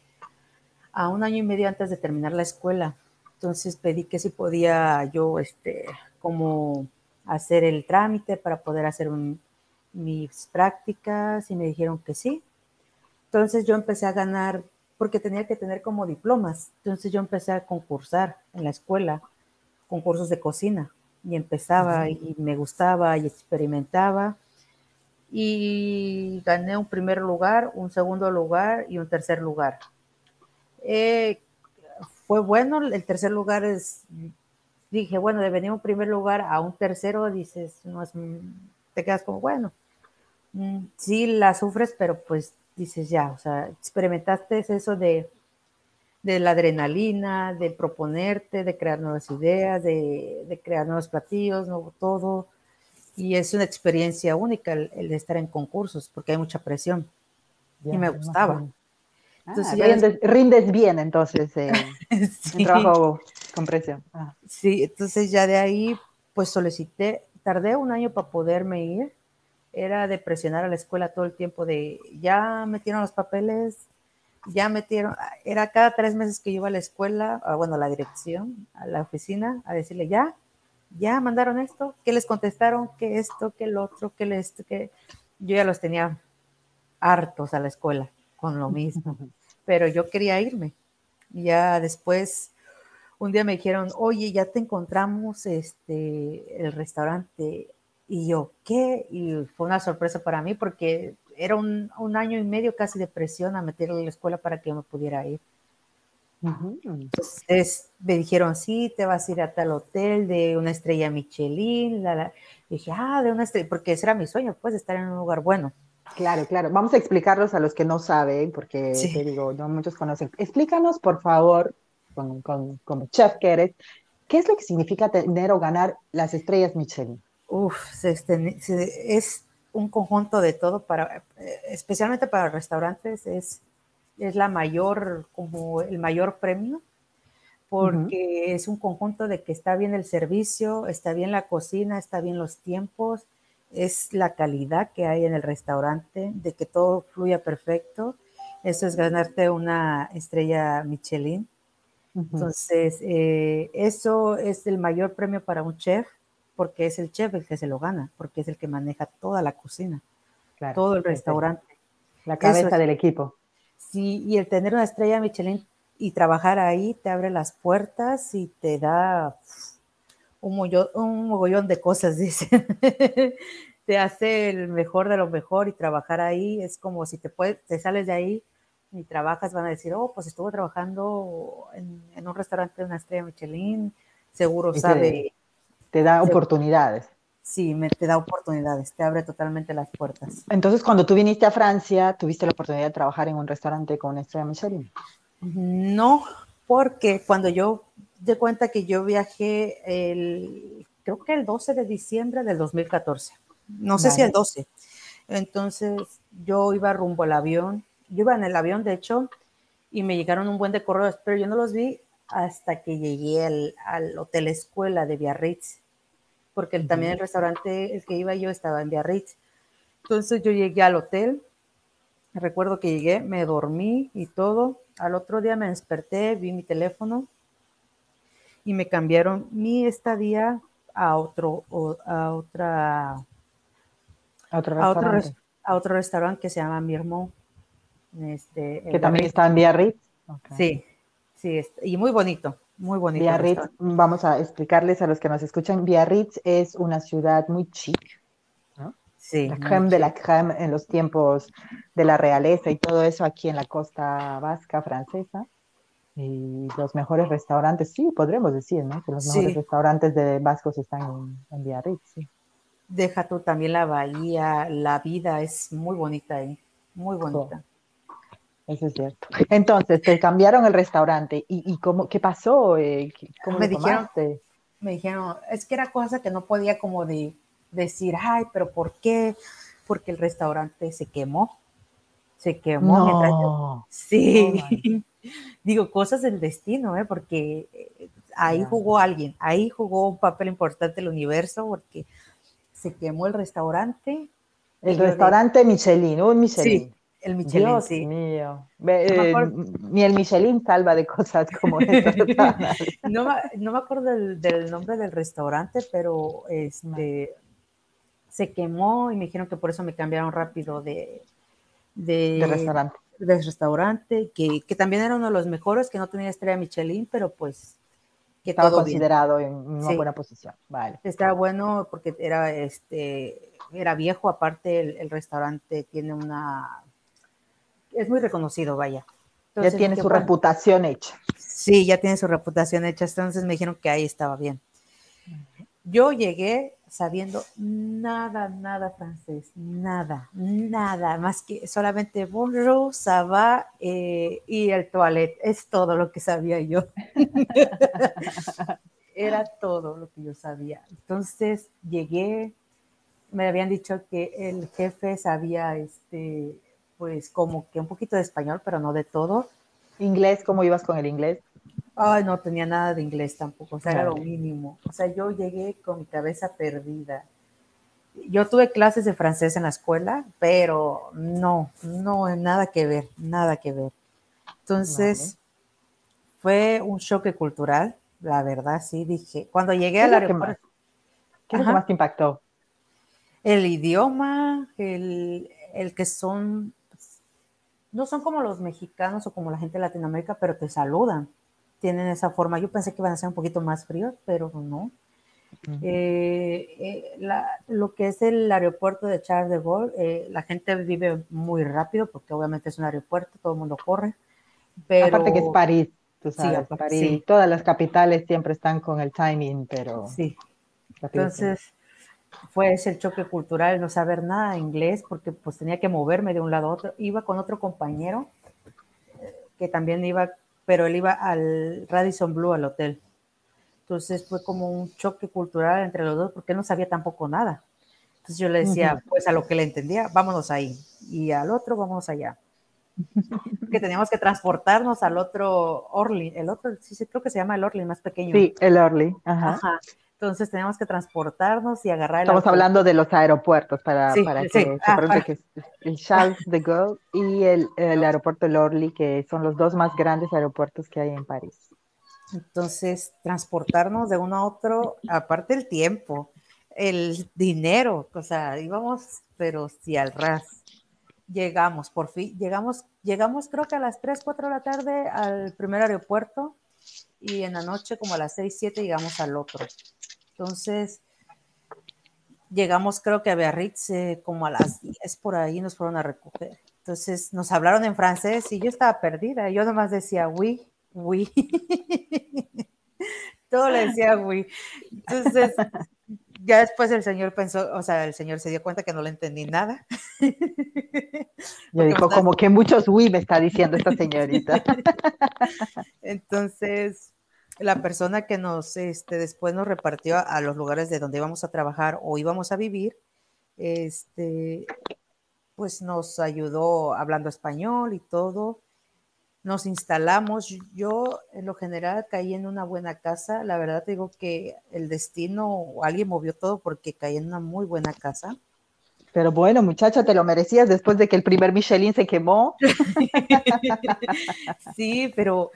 a un año y medio antes de terminar la escuela. Entonces pedí que si podía yo, este, como hacer el trámite para poder hacer mis prácticas y me dijeron que sí. Entonces yo empecé a ganar porque tenía que tener como diplomas. Entonces yo empecé a concursar en la escuela, concursos de cocina y empezaba y me gustaba y experimentaba y gané un primer lugar, un segundo lugar y un tercer lugar. Eh, fue bueno, el tercer lugar es, dije, bueno, de venir un primer lugar a un tercero, dices, no es, te quedas como, bueno, mm, sí la sufres, pero pues dices ya, o sea, experimentaste eso de, de la adrenalina, de proponerte, de crear nuevas ideas, de, de crear nuevos platillos, nuevo todo y es una experiencia única el, de estar en concursos porque hay mucha presión y me gustaba. Entonces, ah, rindes, bien entonces eh, sí. trabajo con presión. Ah. Sí, entonces ya de ahí pues solicité, tardé un año para poderme ir, era de presionar a la escuela todo el tiempo de ya metieron los papeles, ya metieron, era cada tres meses que yo iba a la escuela, bueno, a la dirección, a la oficina, a decirle ya, ya mandaron esto, que les contestaron que esto, que el otro, que esto, que yo ya los tenía hartos a la escuela con lo mismo, pero yo quería irme. Ya después, un día me dijeron, oye, ya te encontramos este, el restaurante. Y yo, ¿qué? Y fue una sorpresa para mí porque era un, un año y medio casi de presión a meterle a la escuela para que yo me pudiera ir. Entonces me dijeron, sí, te vas a ir a tal hotel de una estrella Michelin. La, dije, ah, de una estrella, porque ese era mi sueño, pues, estar en un lugar bueno. Claro, claro. Vamos a explicarlos a los que no saben, porque te digo, no muchos conocen. Explícanos, por favor, con, con, como chef que eres, ¿qué es lo que significa tener o ganar las estrellas Michelin? Uf, este, es un conjunto de todo para, eh, especialmente para restaurantes, es es la mayor, como el mayor premio, porque es un conjunto de que está bien el servicio, está bien la cocina, está bien los tiempos, es la calidad que hay en el restaurante, de que todo fluya perfecto. Eso es ganarte una estrella Michelin. Entonces, eh, eso es el mayor premio para un chef, porque es el chef el que se lo gana, porque es el que maneja toda la cocina, todo el restaurante. La cabeza del equipo. Sí, y el tener una estrella Michelin y trabajar ahí te abre las puertas y te da un, mogollón, de cosas, dice. te hace el mejor de lo mejor y trabajar ahí es como si te, puedes, te sales de ahí y trabajas, van a decir, oh, pues estuvo trabajando en, un restaurante de una estrella Michelin, seguro sabe. Te, da oportunidades sí, me te da oportunidades, te abre totalmente las puertas. Entonces, cuando tú viniste a Francia, ¿tuviste la oportunidad de trabajar en un restaurante con una estrella Michelin? No, porque cuando yo de cuenta que yo viajé el, creo que el 12 de diciembre del 2014, no sé si el 12. Entonces, yo iba rumbo al avión, yo iba en el avión, de hecho, y me llegaron un buen de correos, pero yo no los vi hasta que llegué al, al Hotel Escuela de Biarritz porque también el restaurante el que iba yo estaba en Biarritz. Entonces yo llegué al hotel, recuerdo que llegué, me dormí y todo. Al otro día me desperté, vi mi teléfono y me cambiaron mi estadía a otro, a otra, a otro restaurante, a otro, restaurante que se llama Mirmont. Este, que también está en Biarritz. Sí, sí, y muy bonito. Muy bonito. Biarritz, vamos a explicarles a los que nos escuchan, Biarritz es una ciudad muy chic, ¿no? Sí. La creme de la creme en los tiempos de la realeza y todo eso aquí en la costa vasca francesa. y los mejores restaurantes, sí, podremos decir, ¿no? Que los mejores restaurantes de vascos están en, en Biarritz, sí. Deja tú también la bahía, la vida es muy bonita ahí, muy bonita. Eso es cierto. Entonces, te cambiaron el restaurante. ¿Y, y cómo, qué pasó? Eh, ¿Cómo me dijeron, me dijeron, es que era cosa que no podía como de decir, ay, pero ¿por qué? Porque el restaurante se quemó. Se quemó. Sí. Digo, cosas del destino, ¿eh? Porque eh, ahí jugó alguien, ahí jugó un papel importante el universo, porque se quemó el restaurante. El restaurante Michelin, un Michelin. Sí, el Michelin, Dios mío. Eh, ni el Michelin salva de cosas como esta. no, no, me acuerdo del, nombre del restaurante, pero este, se quemó y me dijeron que por eso me cambiaron rápido de, de, restaurante. De restaurante, que, que, también era uno de los mejores, que no tenía estrella Michelin, pero pues que estaba considerado en una buena posición. Vale. Estaba bueno porque era este era viejo, aparte el, restaurante tiene una es muy reconocido, vaya. ya tiene su reputación hecha. Sí, ya tiene su reputación hecha, entonces me dijeron que ahí estaba bien. Yo llegué sabiendo nada, nada francés, nada, nada, más que solamente bonjour, ça va eh, y el toilette, es todo lo que sabía yo. Era todo lo que yo sabía. Entonces llegué, me habían dicho que el jefe sabía, este, pues como que un poquito de español, pero no de todo. ¿Inglés? ¿Cómo ibas con el inglés? Ay, no tenía nada de inglés tampoco, o sea, era lo mínimo. O sea, yo llegué con mi cabeza perdida. Yo tuve clases de francés en la escuela, pero no, no, nada que ver, nada que ver. Entonces, fue un choque cultural, la verdad, sí, dije. Cuando llegué al aeropuerto. ¿Qué es lo que más te impactó? El idioma, el, el que son, no son como los mexicanos o como la gente de Latinoamérica, pero te saludan tienen esa forma. Yo pensé que iban a ser un poquito más fríos, pero no. Eh, eh, lo que es el aeropuerto de Charles de Gaulle, eh, la gente vive muy rápido porque obviamente es un aeropuerto, todo el mundo corre. Pero... Aparte que es París, tú sabes, París. Todas las capitales siempre están con el timing, pero... Sí. Entonces, fue ese el choque cultural, no saber nada de inglés porque pues tenía que moverme de un lado a otro. Iba con otro compañero que también iba pero él iba al Radisson Blue, al hotel. Entonces fue como un choque cultural entre los dos porque él no sabía tampoco nada. Entonces yo le decía, pues a lo que le entendía, vámonos ahí. Y al otro, vamos allá. que teníamos que transportarnos al otro Orly, el otro, sí, sí, creo que se llama el Orly, más pequeño. Sí, el Orly. Ajá. Entonces teníamos que transportarnos y agarrar el Estamos hablando de los aeropuertos para, para que se pregunte que el Charles de Gaulle y el, el aeropuerto Lorly, que son los dos más grandes aeropuertos que hay en París. Entonces, transportarnos de uno a otro, aparte el tiempo, el dinero, o sea, íbamos, pero sí al ras. Llegamos, por fin, llegamos, llegamos creo que a las 3, 4 de la tarde al primer aeropuerto y en la noche como a las 6, 7 llegamos al otro. Entonces, llegamos creo que a Biarritz eh, como a las 10 por ahí, nos fueron a recoger. Entonces nos hablaron en francés y yo estaba perdida. Yo nomás decía, oui, oui. Todo le decía, oui. Entonces, ya después el señor pensó, o sea, el señor se dio cuenta que no le entendí nada. Yo dijo, como que muchos oui me está diciendo esta señorita. Entonces, la persona que nos, este, después nos repartió a, los lugares de donde íbamos a trabajar o íbamos a vivir, este, pues nos ayudó hablando español y todo. Nos instalamos. Yo, en lo general, caí en una buena casa. La verdad, digo que el destino o alguien movió todo porque caí en una muy buena casa. Pero bueno, muchacha, te lo merecías después de que el primer Michelin se quemó. sí, pero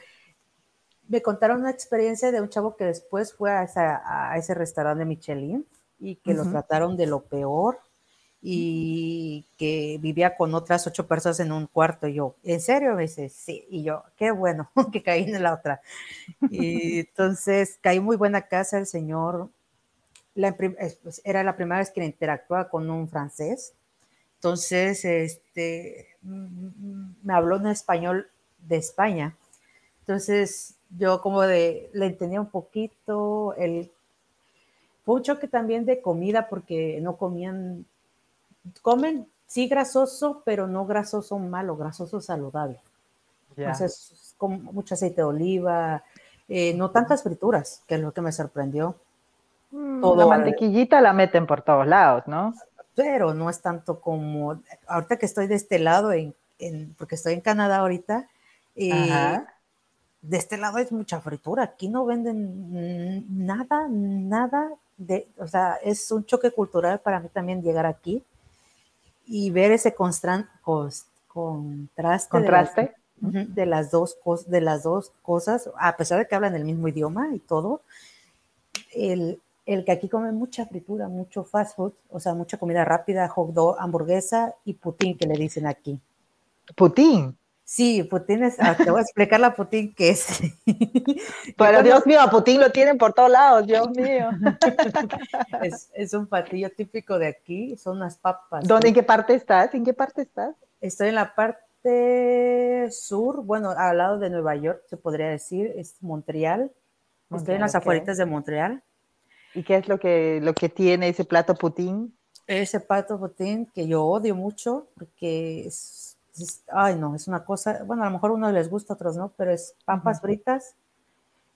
me contaron una experiencia de un chavo que después fue a, ese restaurante de Michelin y que lo trataron de lo peor y que vivía con otras ocho personas en un cuarto. Y yo, ¿en serio? Me dice, sí. Y yo, qué bueno que caí en la otra. Y entonces caí muy buena casa el señor. Pues, era la primera vez que interactuaba con un francés. Entonces, este, me habló en español de España Entonces, yo como de, le entendía un poquito, el, fue un choque también de comida porque no comían, comen, sí grasoso, pero no grasoso malo, grasoso saludable. Entonces, con mucho aceite de oliva, eh, no tantas frituras, que es lo que me sorprendió. Mm, la mantequillita la meten por todos lados, ¿no? Pero no es tanto como, ahorita que estoy de este lado, en, porque estoy en Canadá ahorita, eh, de este lado es mucha fritura. Aquí no venden nada, nada de, o sea, es un choque cultural para mí también llegar aquí y ver ese contraste, contraste de las, dos de las dos cosas, a pesar de que hablan el mismo idioma y todo, el, el que aquí come mucha fritura, mucho fast food, o sea, mucha comida rápida, hot dog, hamburguesa y putín que le dicen aquí. Putín. Sí, Putin es, ah, te voy a explicar la Putin que es. Pero Dios mío, a Putin lo tienen por todos lados, Dios mío. es, un platillo típico de aquí, son unas papas. ¿Dónde, en qué parte estás? ¿En qué parte estás? Estoy en la parte sur, bueno, al lado de Nueva York, se podría decir, es Montreal. Estoy en las afueritas de Montreal. ¿Y qué es lo que, lo que tiene ese plato Putin? Ese plato Putin que yo odio mucho porque es ay no, es una cosa, bueno, a lo mejor a unos les gusta, a otros no, pero es papas fritas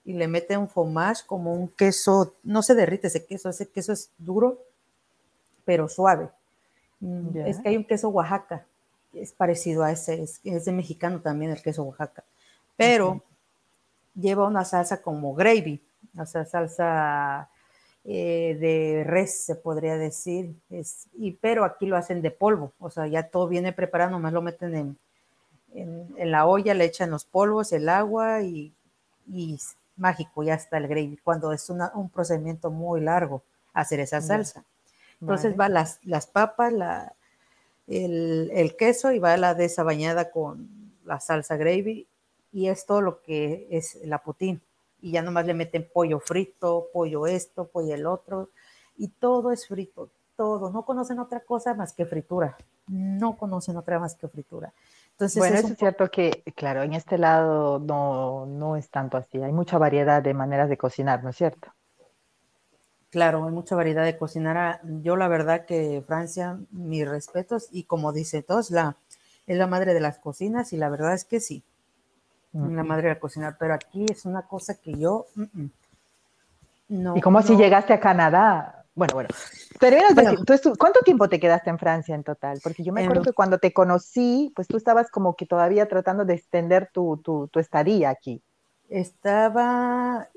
y le mete un fromage como un queso, no se derrite ese queso, ese queso es duro, pero suave. Mm, es que hay un queso Oaxaca, es parecido a ese, es, de mexicano también el queso Oaxaca, pero lleva una salsa como gravy, o sea, salsa eh, de res, se podría decir, es, y, pero aquí lo hacen de polvo, o sea, ya todo viene preparado, nomás lo meten en, en, la olla, le echan los polvos, el agua y, y mágico, ya está el gravy, cuando es un procedimiento muy largo hacer esa salsa. Entonces va las, las papas, la, el, el, queso y va la de esa bañada con la salsa gravy y es todo lo que es la putín y ya nomás le meten pollo frito, pollo esto, pollo el otro, y todo es frito, todo. No conocen otra cosa más que fritura, no conocen otra más que fritura. Entonces, bueno, es, es cierto que, claro, en este lado no, no es tanto así, hay mucha variedad de maneras de cocinar, ¿no es cierto? Claro, hay mucha variedad de cocinar. Yo la verdad que Francia, mis respetos, y como dice todos, la, es la madre de las cocinas, y la verdad es que sí la madre de cocinar, pero aquí es una cosa que yo no. ¿Y cómo si llegaste a Canadá? Bueno, bueno. Pero ¿cuánto tiempo te quedaste en Francia en total? Porque yo me acuerdo que cuando te conocí, pues tú estabas como que todavía tratando de extender tu, tu, tu estadía aquí. Estaba,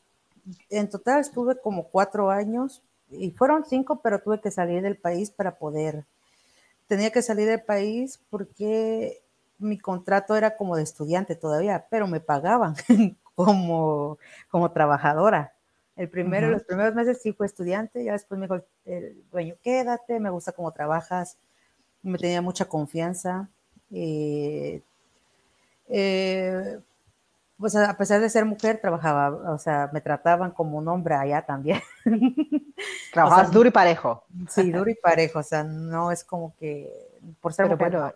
en total estuve como cuatro años y fueron cinco, pero tuve que salir del país para poder, tenía que salir del país porque mi contrato era como de estudiante todavía, pero me pagaban como, como trabajadora. El primero, los primeros meses sí fue estudiante, ya después me dijo el dueño, quédate, me gusta cómo trabajas, me tenía mucha confianza. Eh, eh, pues a pesar de ser mujer, trabajaba, o sea, me trataban como un hombre allá también. Trabajabas duro y parejo. Sí, duro y parejo, o sea, no es como que por ser mujer.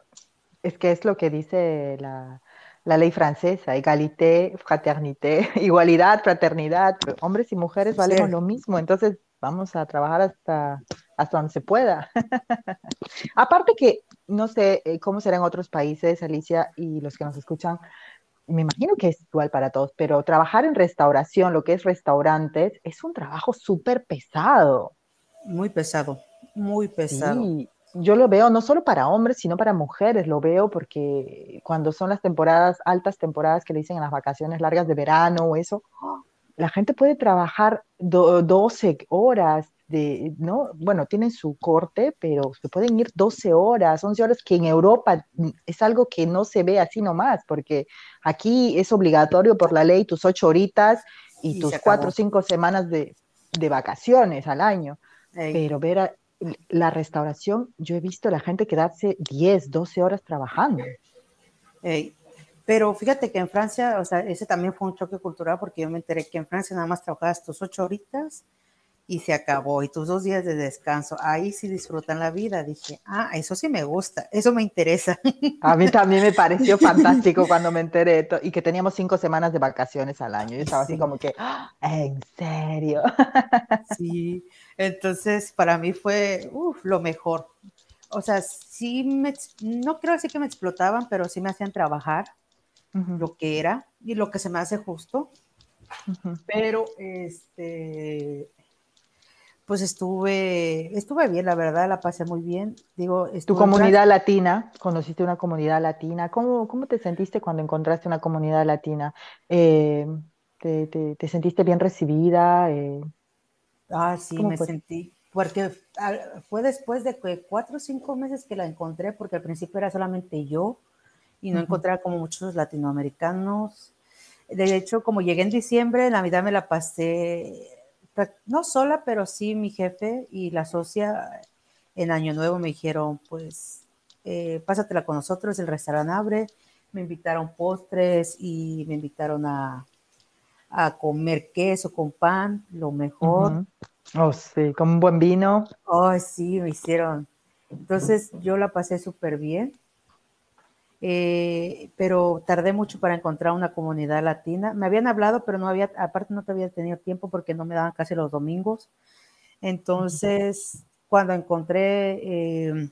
Es que es lo que dice la, ley francesa, égalité, fraternité, igualdad, fraternidad, hombres y mujeres valemos lo mismo, entonces vamos a trabajar hasta, hasta donde se pueda. Aparte que, no sé eh, cómo será en otros países, Alicia, y los que nos escuchan, me imagino que es igual para todos, pero trabajar en restauración, lo que es restaurantes, es un trabajo súper pesado. Muy pesado, muy pesado. Sí, yo lo veo no solo para hombres, sino para mujeres, lo veo porque cuando son las temporadas, altas temporadas que le dicen en las vacaciones largas de verano o eso, la gente puede trabajar 12 horas, de, ¿no? Bueno, tienen su corte, pero se pueden ir 12 horas, 11 horas, que en Europa es algo que no se ve así nomás, porque aquí es obligatorio por la ley tus 8 horitas y, tus 4 o 5 semanas de, de, vacaciones al año. Pero ver a, la restauración, yo he visto a la gente quedarse 10, 12 horas trabajando. pero fíjate que en Francia, o sea, ese también fue un choque cultural porque yo me enteré que en Francia nada más trabajabas tus 8 horitas y se acabó. Y tus dos días de descanso, ahí sí disfrutan la vida. Dije, ah, eso sí me gusta, eso me interesa. A mí también me pareció fantástico cuando me enteré y que teníamos cinco semanas de vacaciones al año. Yo estaba así como que, ¡Ah! ¿en serio? Sí, entonces para mí fue lo mejor. O sea, sí, me, no creo decir que me explotaban, pero sí me hacían trabajar lo que era y lo que se me hace justo. Pero este, pues estuve, estuve bien, la verdad, la pasé muy bien. Digo, tu comunidad latina, conociste una comunidad latina. ¿Cómo, cómo te sentiste cuando encontraste una comunidad latina? Eh, te, te, sentiste bien recibida? Eh, ah, sí, me sentí. Porque fue después de cuatro o cinco meses que la encontré, porque al principio era solamente yo y no encontraba como muchos latinoamericanos. De hecho, como llegué en diciembre, Navidad me la pasé no sola, pero sí mi jefe y la socia en Año Nuevo me dijeron, pues, eh, pásatela con nosotros, el restaurante abre, me invitaron postres y me invitaron a, a comer queso con pan, lo mejor. Oh, sí, con un buen vino. Oh, sí, me hicieron. Entonces yo la pasé súper bien. Eh, pero tardé mucho para encontrar una comunidad latina. Me habían hablado, pero no había, aparte no te había tenido tiempo porque no me daban casi los domingos. Entonces, cuando encontré, eh,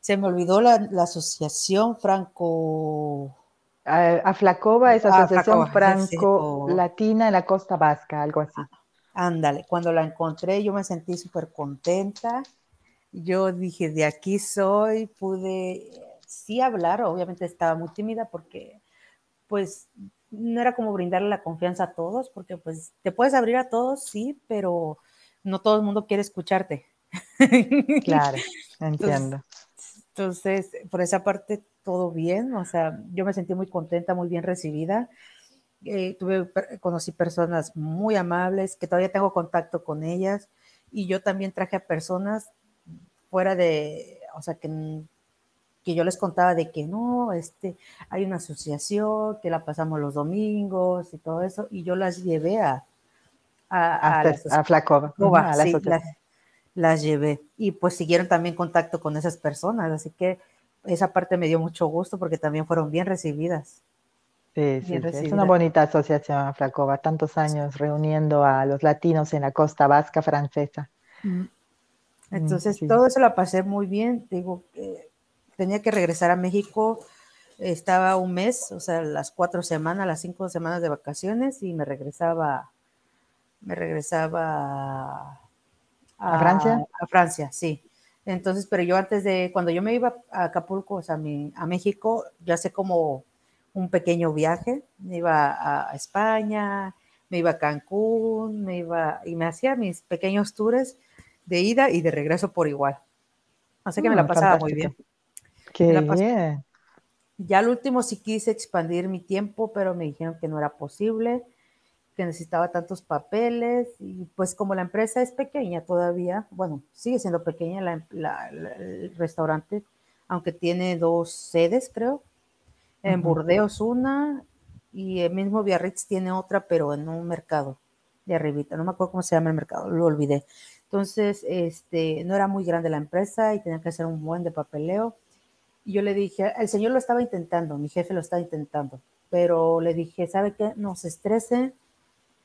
se me olvidó la, asociación Franco... Aflacova es Asociación Franco-Latina en la Costa Vasca, algo así. Ah, ándale, cuando la encontré yo me sentí súper contenta. Yo dije, de aquí soy, pude sí hablar, obviamente estaba muy tímida porque pues no era como brindarle la confianza a todos, porque pues te puedes abrir a todos, sí, pero no todo el mundo quiere escucharte. Claro, entiendo. Entonces, por esa parte, todo bien, o sea, yo me sentí muy contenta, muy bien recibida. Eh, tuve, conocí personas muy amables, que todavía tengo contacto con ellas, y yo también traje a personas fuera de, o sea, que que yo les contaba de que no, este, hay una asociación, que la pasamos los domingos y todo eso, y yo las llevé a, a, a, Flacova, las, llevé. Y pues siguieron también contacto con esas personas, así que esa parte me dio mucho gusto porque también fueron bien recibidas. Sí, sí, es una bonita asociación, Flacova, tantos años reuniendo a los latinos en la costa vasca francesa. Mm. Entonces, todo eso la pasé muy bien. Digo, que tenía que regresar a México, estaba un mes, o sea, las cuatro semanas, las cinco semanas de vacaciones y me regresaba, me regresaba a, Francia. A Francia, sí. Entonces, pero yo antes de, cuando yo me iba a Acapulco, o sea, a, México, yo hacía como un pequeño viaje, me iba a, a, España, me iba a Cancún, me iba, y me hacía mis pequeños tours de ida y de regreso por igual. Así que me la mm, pasaba muy bien. Qué bien. Ya al último sí quise expandir mi tiempo, pero me dijeron que no era posible, que necesitaba tantos papeles y pues como la empresa es pequeña todavía, bueno, sigue siendo pequeña el restaurante, aunque tiene dos sedes, creo. En Burdeos una y el mismo Biarritz tiene otra, pero en un mercado de arribita. No me acuerdo cómo se llama el mercado, lo olvidé. Entonces, este, no era muy grande la empresa y tenía que hacer un buen de papeleo. Y yo le dije, el señor lo estaba intentando, mi jefe lo estaba intentando, pero le dije, ¿sabe qué? No se estrese,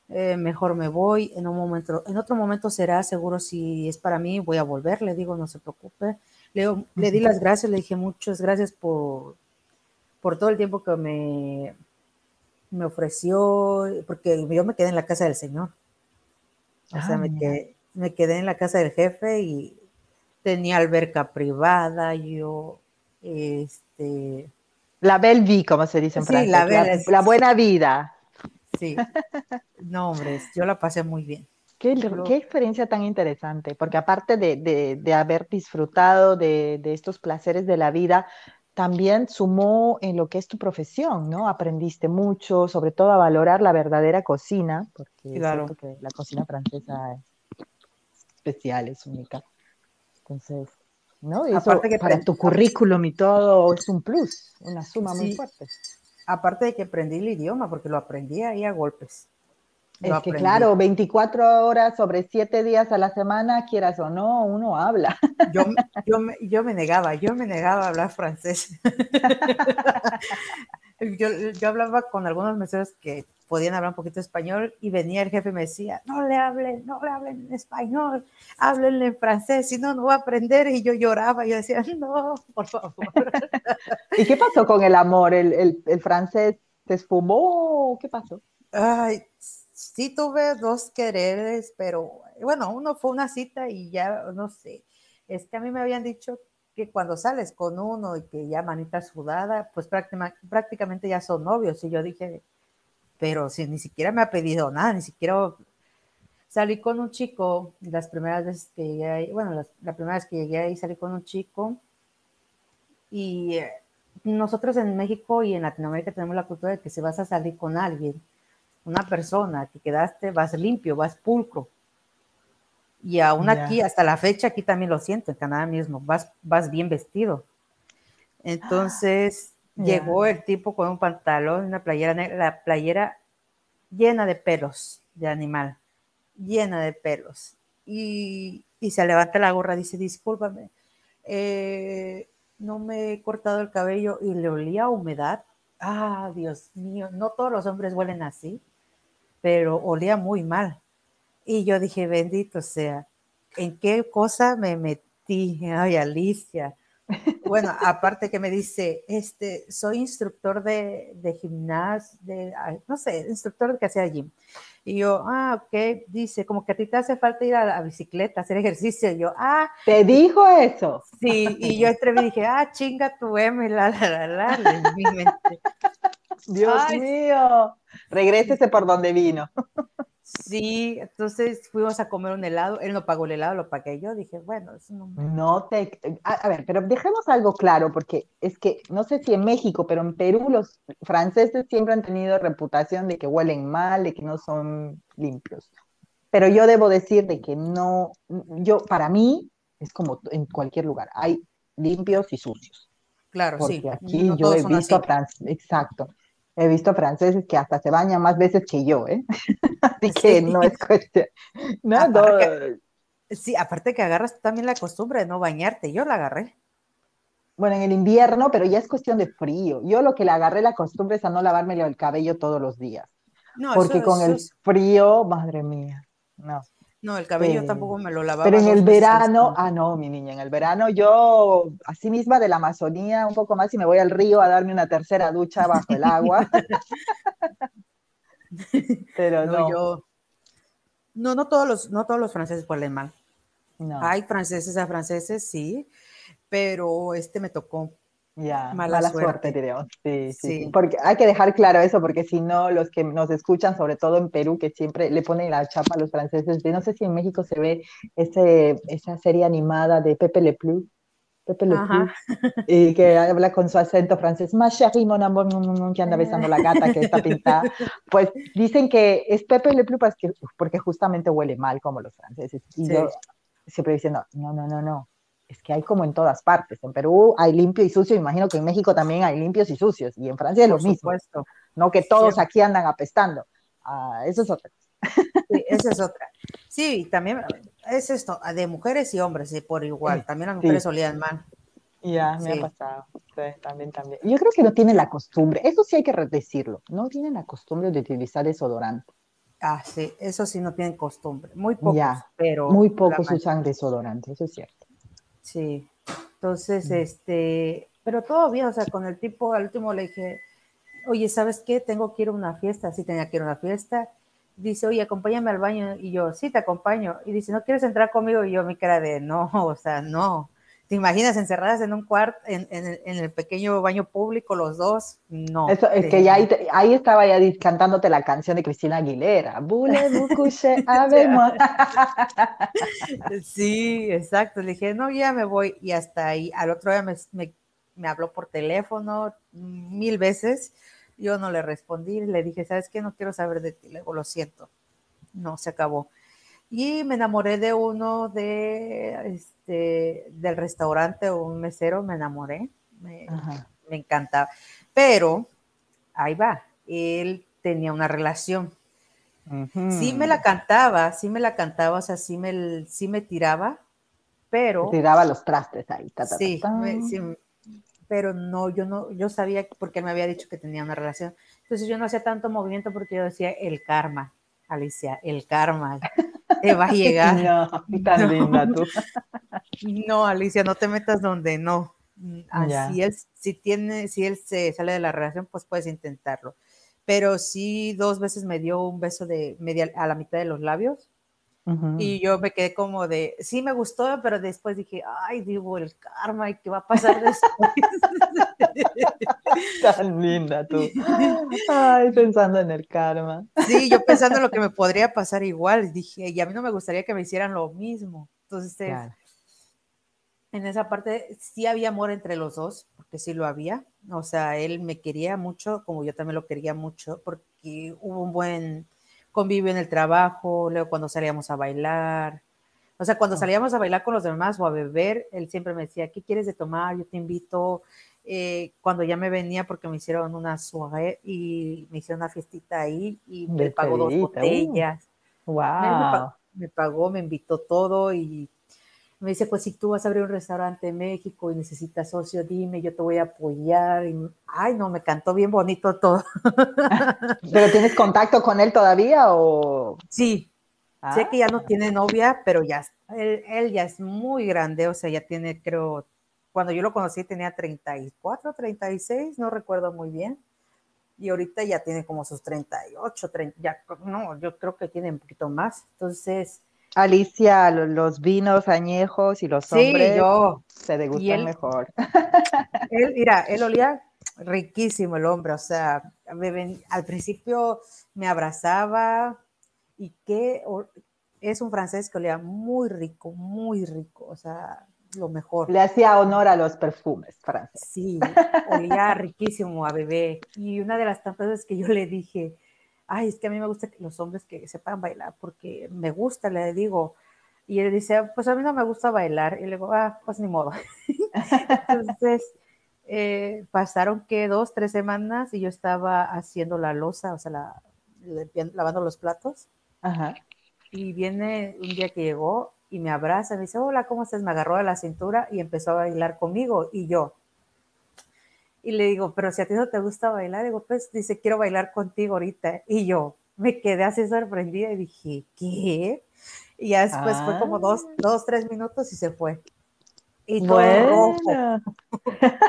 eh, mejor me voy, en un momento, en otro momento será seguro si es para mí, voy a volver, le digo, no se preocupe. Le, le di las gracias, le dije muchas gracias por, por todo el tiempo que me, me ofreció, porque yo me quedé en la casa del señor. O sea, me quedé, me quedé en la casa del jefe y tenía alberca privada, yo este, la belle vie, como se dice en Francia. La, buena vida. Sí. No, hombre, yo la pasé muy bien. Qué, experiencia tan interesante, porque aparte de, haber disfrutado de, estos placeres de la vida, también sumó en lo que es tu profesión, ¿no? Aprendiste mucho, sobre todo a valorar la verdadera cocina, porque claro. que la cocina francesa es especial, es única. Entonces, ¿no? Aparte que para tu currículum y todo es un plus, una suma muy fuerte. Aparte de que aprendí el idioma, porque lo aprendí ahí a golpes. Es que claro, 24 horas sobre 7 días a la semana, quieras o no, uno habla. Yo, yo, yo me negaba, yo me negaba a hablar francés. yo, yo hablaba con algunos meseros que podían hablar un poquito español y venía el jefe y me decía, no le hablen, no le hablen en español, háblenle en francés, si no, no va a aprender. Y yo lloraba, y yo decía, no, por favor. ¿Y qué pasó con el amor? ¿El, el, el francés se esfumó? ¿Qué pasó? Ay, sí tuve dos quereres, pero bueno, uno fue una cita y ya, no sé, es que a mí me habían dicho que cuando sales con uno y que ya manita sudada, pues prácticamente ya son novios. Y yo dije, pero si ni siquiera me ha pedido nada, ni siquiera salí con un chico, las primeras veces que llegué ahí, bueno, la primera vez que llegué ahí salí con un chico y eh, nosotros en México y en Latinoamérica tenemos la cultura de que si vas a salir con alguien, una persona que quedaste, vas limpio, vas pulcro. Y aún aquí, hasta la fecha, aquí también lo siento, en Canadá mismo, vas, vas bien vestido. Entonces, Llegó el tipo con un pantalón, una playera la playera llena de pelos de animal, llena de pelos. Y, se levanta la gorra, dice, discúlpame, eh, no me he cortado el cabello y le olía a humedad. Ah, Dios mío, no todos los hombres huelen así, pero olía muy mal. Y yo dije, bendito sea, ¿en qué cosa me metí? Ay, Alicia, bueno, aparte que me dice, este, soy instructor de, de gimnasio, de, no sé, instructor que hacía gym. Y yo, ah, ok, dice, como que a ti te hace falta ir a la bicicleta, hacer ejercicio. Y yo, ah. ¿Te dijo eso? Sí, y yo entre y dije, ah, chinga tu M, la, la, la, la, en mi mente. Dios mío, regrésese por donde vino. Sí, entonces fuimos a comer un helado, él no pagó el helado, lo pagué yo, dije, bueno, eso no... No te... A, ver, pero dejemos algo claro, porque es que, no sé si en México, pero en Perú los franceses siempre han tenido reputación de que huelen mal, de que no son limpios. Pero yo debo decir de que no, yo, para mí, es como en cualquier lugar, hay limpios y sucios. Claro, porque sí. aquí yo he visto a franceses, exacto, he visto franceses que hasta se bañan más veces que yo, ¿eh? Así que no es cuestión. No, sí, aparte que agarras también la costumbre de no bañarte, yo la agarré. Bueno, en el invierno, pero ya es cuestión de frío. Yo lo que le agarré la costumbre es a no lavarme el cabello todos los días. No, porque con el frío, madre mía, no. No, el cabello tampoco me lo lavaba. Pero en el verano, ah, no, mi niña, en el verano yo, así misma de la Amazonía, un poco más, y me voy al río a darme una tercera ducha bajo el agua. Pero no. Yo, no, no todos los, no todos los franceses huelen mal. No. Hay franceses a franceses, sí, pero este me tocó ya, mala, suerte, Sí, sí, Porque hay que dejar claro eso, porque si no, los que nos escuchan, sobre todo en Perú, que siempre le ponen la chapa a los franceses, no sé si en México se ve ese, esa serie animada de Pepe Le Plus, Pepe Le Plus, y que habla con su acento francés, más chérie, mon amour, que anda besando la gata que está pintada. Pues dicen que es Pepe Le Plus porque, porque justamente huele mal como los franceses. Y yo siempre diciendo, no, no, no, no, es que hay como en todas partes. En Perú hay limpio y sucio, imagino que en México también hay limpios y sucios, y en Francia es lo mismo. No que todos aquí andan apestando. Ah, eso es otra. Sí, esa es otra. Sí, también es esto, de mujeres y hombres, y por igual. También las mujeres olían mal. Ya, me ha pasado. Sí, también, también. Yo creo que no tienen la costumbre, eso sí hay que decirlo, no tienen la costumbre de utilizar desodorante. Ah, sí, eso sí no tienen costumbre. Muy pocos, pero. Muy pocos usan desodorante, eso es cierto. Sí, entonces, este, pero todo bien, o sea, con el tipo, al último le dije, oye, ¿sabes qué? Tengo que ir a una fiesta, sí tenía que ir a una fiesta. Dice, oye, acompáñame al baño. Y yo, sí, te acompaño. Y dice, ¿no quieres entrar conmigo? Y yo, mi cara de, no, o sea, no. ¿Te imaginas encerradas en un cuarto, en, el pequeño baño público, los dos? No. Eso, es que ya ahí, estaba ya cantándote la canción de Cristina Aguilera. sí, exacto. Le dije, no, ya me voy. Y hasta ahí, al otro día me, habló por teléfono mil veces. Yo no le respondí. Le dije, ¿sabes qué? No quiero saber de ti. Le digo, lo siento. No, se acabó. Y me enamoré de uno de, este, del restaurante, un mesero, me enamoré, me, me encantaba. Pero, ahí va, él tenía una relación. Sí me la cantaba, sí me la cantaba, o sea, sí me, sí me tiraba, pero... Tiraba los trastes ahí. sí, sí, pero no, yo no, yo sabía porque me había dicho que tenía una relación. Entonces yo no hacía tanto movimiento porque yo decía el karma, Alicia, el karma te va a llegar. no, tan linda tú. No, Alicia, no te metas donde no. Así es, si tiene, si él se sale de la relación, pues puedes intentarlo. Pero sí, dos veces me dio un beso de media a la mitad de los labios y yo me quedé como de, sí me gustó, pero después dije, ay, digo, el karma, ¿y qué va a pasar después? Tan linda tú. Ay, pensando en el karma. Sí, yo pensando en lo que me podría pasar igual, dije, y a mí no me gustaría que me hicieran lo mismo. Entonces, en esa parte sí había amor entre los dos, porque sí lo había. O sea, él me quería mucho, como yo también lo quería mucho, porque hubo un buen convivio en el trabajo, luego cuando salíamos a bailar. O sea, cuando salíamos a bailar con los demás o a beber, él siempre me decía, ¿qué quieres de tomar? Yo te invito. Eh, cuando ya me venía porque me hicieron una soirée y me hicieron una fiestita ahí y me pagó dos uh. botellas. wow. me, pagó, me invitó todo y me dice, pues si tú vas a abrir un restaurante en México y necesitas socio, dime, yo te voy a apoyar. Y, ay, no, me cantó bien bonito todo. ¿Pero tienes contacto con él todavía o...? Sí, sé que ya no ah. tiene novia, pero ya, él, él, ya es muy grande, o sea, ya tiene, creo, cuando yo lo conocí tenía 34, 36, no recuerdo muy bien. Y ahorita ya tiene como sus 38, 30, ya, no, yo creo que tiene un poquito más. Entonces Alicia, los vinos añejos y los hombres yo. se degustan mejor. Él, mira, él olía riquísimo el hombre, o sea, al principio me abrazaba y que es un francés que olía muy rico, muy rico, o sea, lo mejor. Le hacía honor a los perfumes franceses. Sí, olía riquísimo a bebé. Y una de las tantas veces que yo le dije, ay, es que a mí me gusta que los hombres que sepan bailar, porque me gusta, le digo. Y él dice, pues a mí no me gusta bailar. Y le digo, ah, pues ni modo. Entonces, eh, pasaron que dos, tres semanas y yo estaba haciendo la losa, o sea, la, lavando los platos. Ajá. Y viene un día que llegó y me abraza, me dice, hola, ¿cómo estás? Me agarró de la cintura y empezó a bailar conmigo. Y yo, y le digo, pero si a ti no te gusta bailar, digo, pues dice, quiero bailar contigo ahorita. Y yo me quedé así sorprendida y dije, ¿qué? Y ya después fue como dos, ah. dos, tres minutos y se fue. Y todo bueno.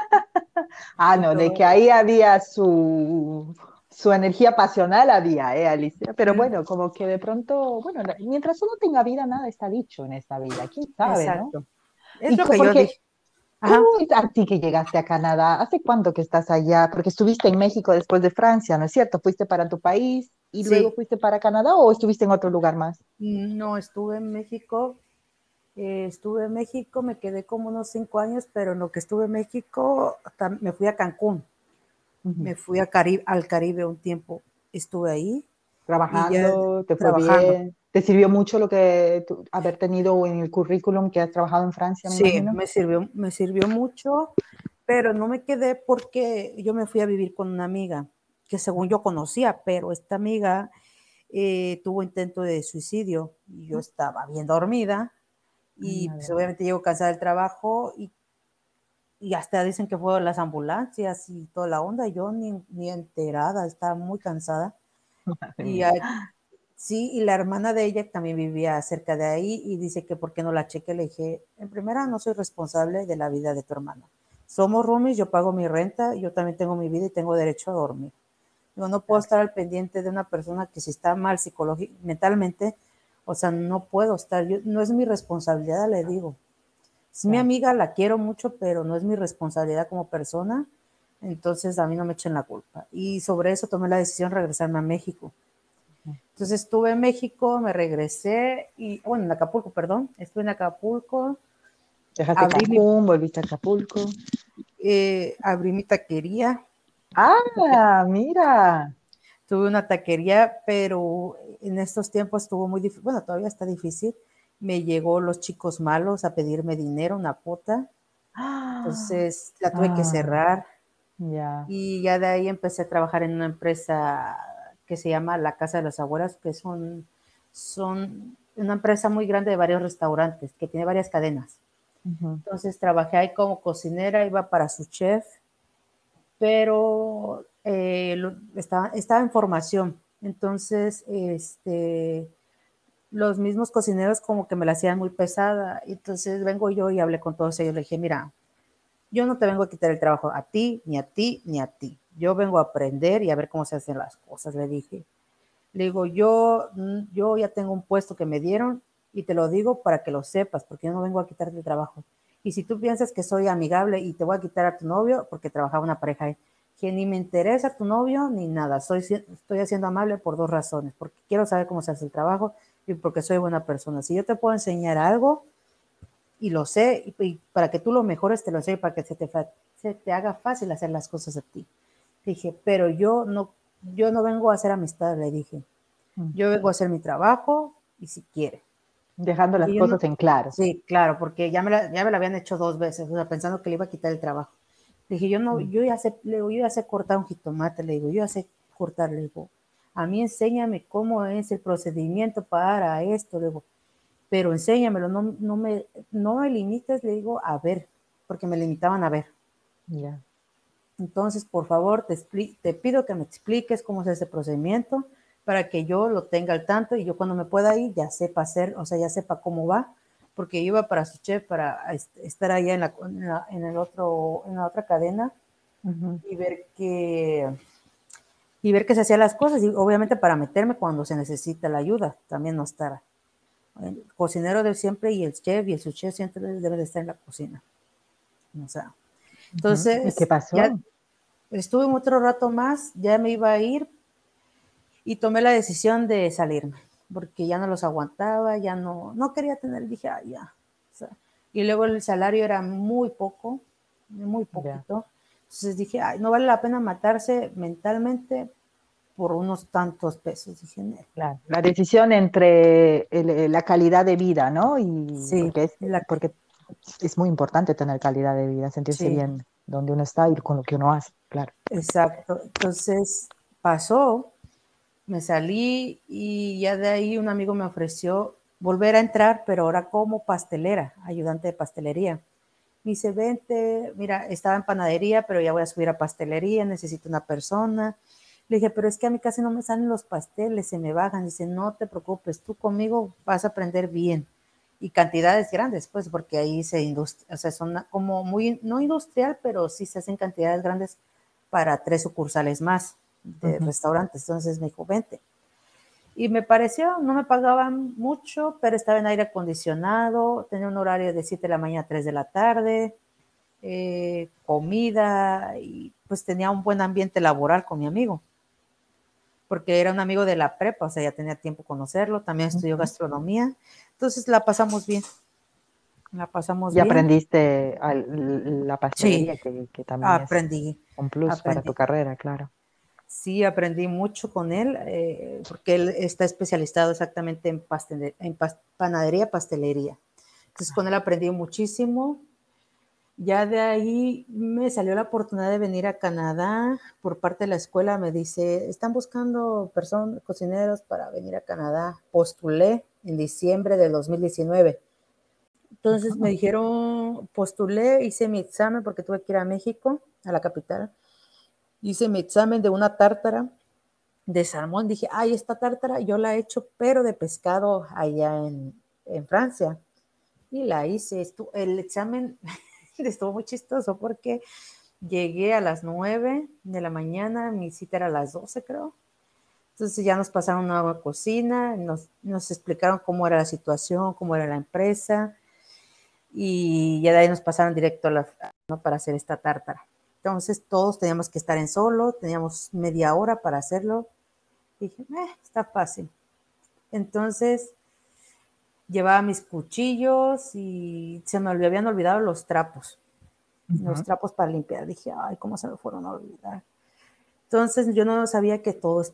ah, no, de que ahí había su, su energía pasional había, ¿eh, Alicia? Pero bueno, como que de pronto, bueno, mientras uno tenga vida, nada está dicho en esta vida, quién sabe, Exacto. ¿no? Es lo que yo dije. A ti que llegaste a Canadá, ¿hace cuánto que estás allá? Porque estuviste en México después de Francia, ¿no es cierto? ¿Fuiste para tu país y luego fuiste para Canadá o estuviste en otro lugar más? No, estuve en México. Eh, estuve en México, me quedé como unos cinco años, pero en lo que estuve en México me fui a Cancún. Me fui a al Caribe un tiempo. Estuve ahí. Trabajando, te fue bien. ¿Te sirvió mucho lo que haber tenido en el currículum que has trabajado en Francia? sí, me sirvió, me sirvió mucho, pero no me quedé porque yo me fui a vivir con una amiga que según yo conocía, pero esta amiga eh, tuvo intento de suicidio y yo estaba bien dormida y pues, obviamente llego cansada del trabajo y, y hasta dicen que fueron las ambulancias y toda la onda, yo ni, ni enterada, estaba muy cansada. y Sí, y la hermana de ella también vivía cerca de ahí y dice que por qué no la cheque. Le dije, en primera, no soy responsable de la vida de tu hermana. Somos roomies, yo pago mi renta, yo también tengo mi vida y tengo derecho a dormir. Yo no puedo estar al pendiente de una persona que si está mal psicológicamente, mentalmente, o sea, no puedo estar, yo, no es mi responsabilidad, le digo. Es mi amiga, la quiero mucho, pero no es mi responsabilidad como persona, entonces a mí no me echen la culpa. Y sobre eso tomé la decisión de regresarme a México entonces estuve en México, me regresé y, bueno, en Acapulco, perdón, estuve en Acapulco. Dejaste Cancún, volviste a Acapulco. Eh, abrí mi taquería. Ah, mira. Tuve una taquería, pero en estos tiempos estuvo muy difícil, bueno, todavía está difícil. Me llegó los chicos malos a pedirme dinero, una puta. Entonces la tuve que ah. cerrar. Ya. Y ya de ahí empecé a trabajar en una empresa que se llama La Casa de las Abuelas, que son, son una empresa muy grande de varios restaurantes, que tiene varias cadenas. Entonces trabajé ahí como cocinera, iba para su chef, pero eh, estaba, estaba en formación. Entonces, este, los mismos cocineros como que me la hacían muy pesada. Entonces vengo yo y hablé con todos ellos. Le dije, mira, yo no te vengo a quitar el trabajo a ti, ni a ti, ni a ti. Yo vengo a aprender y a ver cómo se hacen las cosas, le dije. Le digo, yo, mm, yo ya tengo un puesto que me dieron y te lo digo para que lo sepas, porque yo no vengo a quitarte el trabajo. Y si tú piensas que soy amigable y te voy a quitar a tu novio, porque trabajaba una pareja ahí, que ni me interesa tu novio ni nada, soy, estoy haciendo amable por dos razones, porque quiero saber cómo se hace el trabajo y porque soy buena persona. Si yo te puedo enseñar algo y lo sé, y, para que tú lo mejores, te lo sé, para que se te, se te haga fácil hacer las cosas a ti. Dije, pero yo no, yo no vengo a hacer amistad, le dije. Mm. Yo vengo a hacer mi trabajo y si quiere. Dejando las cosas en claro. Sí, claro, porque ya me, la, ya me la habían hecho dos veces, o sea, pensando que le iba a quitar el trabajo. Le dije, yo no, mm. yo ya sé, le digo, yo ya sé cortar un jitomate, le digo, yo ya sé cortar, le digo, a mí enséñame cómo es el procedimiento para esto, le digo, pero enséñamelo, no, no, me, no me limites, le digo, a ver, porque me limitaban a ver. Ya. Entonces, por favor, te, te pido que me expliques cómo es ese procedimiento para que yo lo tenga al tanto y yo cuando me pueda ir ya sepa hacer, o sea, ya sepa cómo va, porque iba para su chef para estar allá en la, en el otro, en la otra cadena y ver que y ver que se hacían las cosas y obviamente para meterme cuando se necesita la ayuda, también no estar. El cocinero de siempre y el chef y el su chef siempre debe de estar en la cocina. O sea, entonces, ¿qué pasó? estuve otro rato más, ya me iba a ir y tomé la decisión de salirme, porque ya no los aguantaba, ya no, no quería tener, dije, ah, ya. y luego el salario era muy poco, muy poquito. Entonces dije, ay, no vale la pena matarse mentalmente por unos tantos pesos. Dije, claro, la decisión entre la calidad de vida, ¿no? Y sí, porque es, porque es muy importante tener calidad de vida, sentirse bien donde uno está y con lo que uno hace, claro. Exacto. Entonces pasó, me salí y ya de ahí un amigo me ofreció volver a entrar, pero ahora como pastelera, ayudante de pastelería. Me dice, vente, mira, estaba en panadería, pero ya voy a subir a pastelería, necesito una persona. Le dije, pero es que a mí casi no me salen los pasteles, se me bajan. Dice, no te preocupes, tú conmigo vas a aprender bien y cantidades grandes, pues, porque ahí se industria, o sea, son como muy, no industrial, pero sí se hacen cantidades grandes para tres sucursales más de restaurantes. Entonces me dijo, vente. Y me pareció, no me pagaban mucho, pero estaba en aire acondicionado, tenía un horario de 7 de la mañana a 3 de la tarde, eh, comida, y pues tenía un buen ambiente laboral con mi amigo, porque era un amigo de la prepa, o sea, ya tenía tiempo conocerlo, también estudió gastronomía, entonces la pasamos bien. La pasamos bien. Y aprendiste la pastelería, que, también aprendí, es un plus para tu carrera, claro. Sí, aprendí mucho con él, eh, porque él está especializado exactamente en, en panadería, pastelería. Entonces con él aprendí muchísimo. Ya de ahí me salió la oportunidad de venir a Canadá por parte de la escuela. Me dice, están buscando personas, cocineros para venir a Canadá. Postulé en diciembre del 2019. Entonces me dijeron, postulé, hice mi examen porque tuve que ir a México, a la capital. Hice mi examen de una tártara de salmón. Dije, ay, esta tártara yo la he hecho, pero de pescado allá en, en Francia. Y la hice. el examen estuvo muy chistoso porque llegué a las 9 de la mañana, mi cita era a las 12 creo. Entonces ya nos pasaron a una cocina, nos, nos explicaron cómo era la situación, cómo era la empresa y ya de ahí nos pasaron directo a la, ¿no? para hacer esta tártara. Entonces todos teníamos que estar en solo, teníamos media hora para hacerlo. dije, eh, está fácil. Entonces llevaba mis cuchillos y se me habían olvidado los trapos, los trapos para limpiar. Dije, ay, ¿cómo se me fueron a olvidar? Entonces yo no sabía que todo,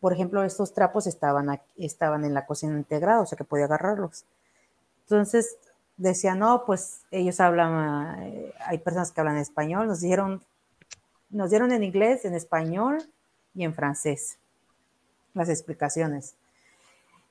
por ejemplo, estos trapos estaban, estaban en la cocina integrada, o sea que podía agarrarlos. Entonces decía, no, pues ellos hablan, eh, hay personas que hablan español, nos dijeron, nos dieron en inglés, en español y en francés. las explicaciones.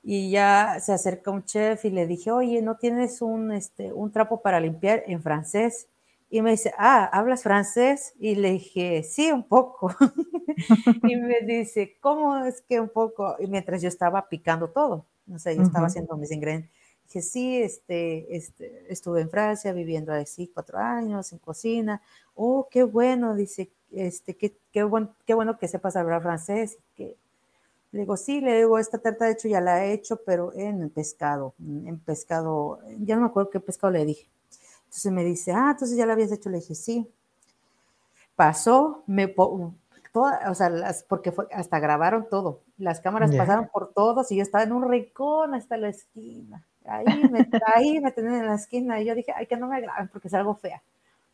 Y ya se acerca un chef y le dije, oye, ¿no tienes un, este, un trapo para limpiar en francés? Y me dice, ah, ¿hablas francés? Y le dije, sí, un poco. y me dice, ¿cómo es que un poco? Y mientras yo estaba picando todo, no sé, yo estaba haciendo mis ingredientes. Dije, sí, este, este, estuve en Francia viviendo así cuatro años en cocina. Oh, qué bueno, dice, este, qué, qué, qué bueno que sepas hablar francés. Que, le digo, sí, le digo, esta tarta de hecho ya la he hecho, pero en pescado, en pescado, ya no me acuerdo qué pescado le dije. Entonces me dice, ah, entonces ya la habías hecho. Le dije, sí. Pasó, me, toda, o sea, las, porque fue, hasta grabaron todo. Las cámaras pasaron por todos y yo estaba en un rincón hasta la esquina. Ahí me, ahí me tenían en la esquina y yo dije, ay, que no me graben porque es algo fea.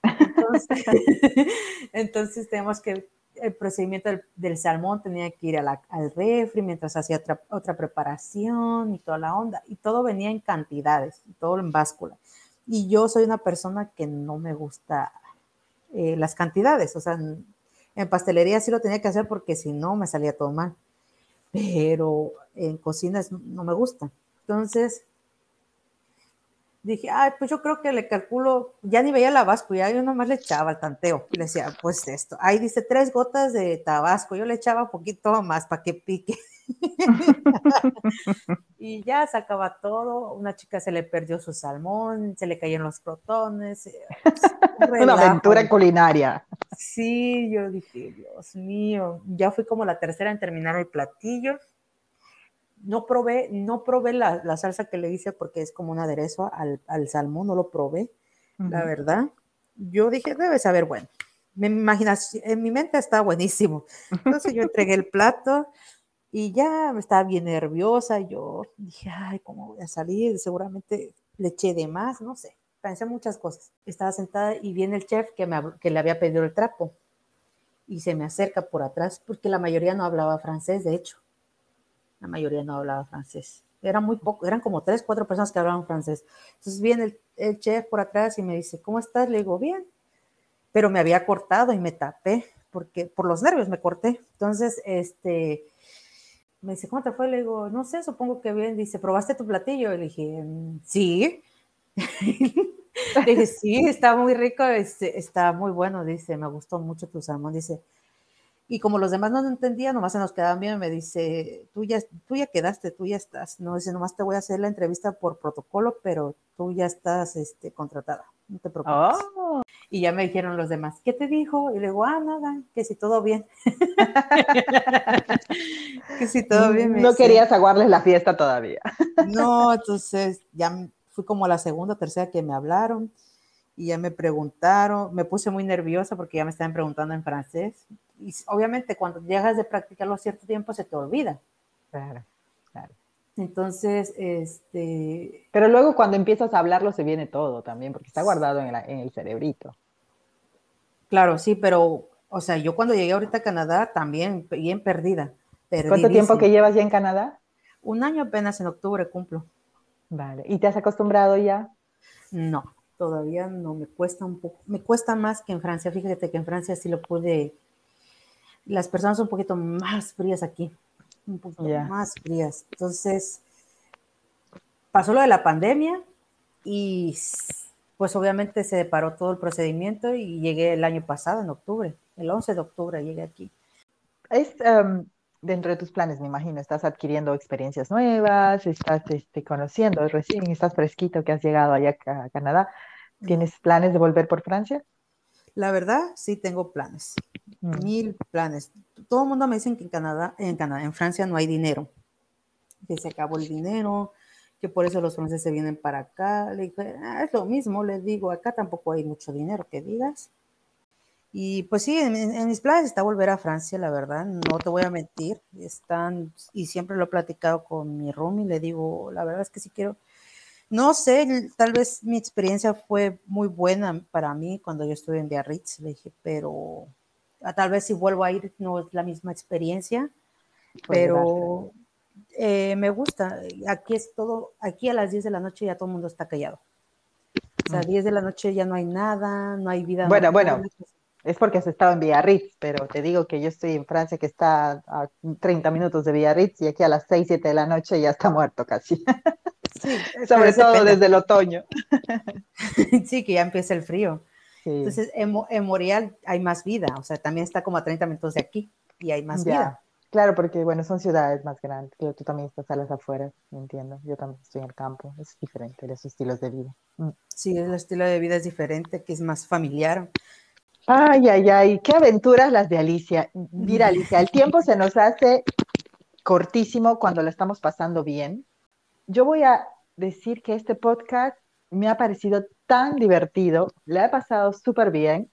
Entonces, entonces tenemos que el procedimiento del, salmón tenía que ir al refri mientras hacía otra, preparación y toda la onda. Y todo venía en cantidades, todo en báscula. Y yo soy una persona que no me gusta eh, las cantidades. O sea, en, pastelería sí lo tenía que hacer porque si no me salía todo mal. Pero en cocina no me gusta. Entonces, dije, ay, pues yo creo que le calculo, ya ni veía la Tabasco, ya yo nomás le echaba el tanteo. Le decía, pues esto, ahí dice tres gotas de tabasco, yo le echaba un poquito más para que pique. y ya sacaba todo, una chica se le perdió su salmón, se le cayeron los protones. Eh, una aventura culinaria. Sí, yo dije, Dios mío, ya fui como la tercera en terminar el platillo no probé, no probé la, salsa que le hice porque es como un aderezo al, salmón, no lo probé, la verdad. Yo dije, debe saber bueno. Me imaginación, en mi mente está buenísimo. Entonces yo entregué el plato y ya estaba bien nerviosa. Yo dije, ay, ¿cómo voy a salir? Seguramente le eché de más, no sé. Pensé muchas cosas. Estaba sentada y viene el chef que, me, que le había pedido el trapo y se me acerca por atrás porque la mayoría no hablaba francés, de hecho la mayoría no hablaba francés. Eran muy poco, eran como tres, cuatro personas que hablaban francés. Entonces viene el, chef por atrás y me dice, ¿cómo estás? Le digo, bien. Pero me había cortado y me tapé, porque por los nervios me corté. Entonces, este, me dice, ¿cómo te fue? Le digo, no sé, supongo que bien. Dice, ¿probaste tu platillo? le dije, sí. le dije, sí, está muy rico, este, está muy bueno. Dice, me gustó mucho tu salmón. Dice, y como los demás no entendían, nomás se nos quedaban bien, me dice, tú ya, tú ya quedaste, tú ya estás. No, dice, nomás te voy a hacer la entrevista por protocolo, pero tú ya estás este, contratada, no te preocupes. Oh. Y ya me dijeron los demás, ¿qué te dijo? Y le digo, ah, nada, que si todo bien. que si todo bien. no querías aguarles la fiesta todavía. no, entonces ya fui como la segunda o tercera que me hablaron y ya me preguntaron, me puse muy nerviosa porque ya me estaban preguntando en francés y obviamente cuando llegas de practicarlo a cierto tiempo se te olvida. Claro, claro. Entonces, este... Pero luego cuando empiezas a hablarlo se viene todo también, porque está guardado en, el cerebrito. Claro, sí, pero, o sea, yo cuando llegué ahorita a Canadá también bien perdida. ¿Cuánto tiempo que llevas ya en Canadá? Un año apenas en octubre cumplo. Vale, ¿y te has acostumbrado ya? No, todavía no, me cuesta un poco, me cuesta más que en Francia. Fíjate que en Francia sí lo pude las personas son un poquito más frías aquí, un poquito más frías. Entonces, pasó lo de la pandemia y pues obviamente se paró todo el procedimiento y llegué el año pasado, en octubre, el 11 de octubre llegué aquí. Es em, dentro de tus planes, me imagino, estás adquiriendo experiencias nuevas, estás este, conociendo, recién estás fresquito que has llegado allá a Canadá. ¿Tienes planes de volver por Francia? La verdad, sí tengo planes. Mm. Mil planes. Todo el mundo me dice que en Canadá, en Canadá, en Francia no hay dinero, que se acabó el dinero, que por eso los franceses se vienen para acá. Le dije, ah, es lo mismo, les digo, acá tampoco hay mucho dinero, que digas. Y pues sí, en, mis planes está volver a Francia, la verdad, no te voy a mentir. Están, y siempre lo he platicado con mi roomie, le digo, la verdad es que sí quiero, no sé, tal vez mi experiencia fue muy buena para mí cuando yo estuve en Biarritz, le dije, pero tal vez si vuelvo a ir no es la misma experiencia, pero eh, me gusta. Aquí es todo, aquí a las 10 de la noche ya todo el mundo está callado. O sea, a 10 de la noche ya no hay nada, no hay vida. Bueno, bueno, Es porque has estado en Biarritz, pero te digo que yo estoy en Francia, que está a 30 minutos de Biarritz, y aquí a las 6, 7 de la noche ya está muerto casi. Sí, Sobre todo desde el otoño. sí, que ya empieza el frío. Entonces, en, en, Montreal hay más vida, o sea, también está como a 30 minutos de aquí y hay más vida. Claro, porque bueno, son ciudades más grandes, pero tú también estás a las afueras, entiendo. Yo también estoy en el campo, es diferente, los estilos de vida. Mm. Sí, el estilo de vida es diferente, que es más familiar. Ay, ay, ay, qué aventuras las de Alicia. Mira, Alicia, el tiempo se nos hace cortísimo cuando lo estamos pasando bien. Yo voy a decir que este podcast me ha parecido tan divertido, le ha pasado súper bien.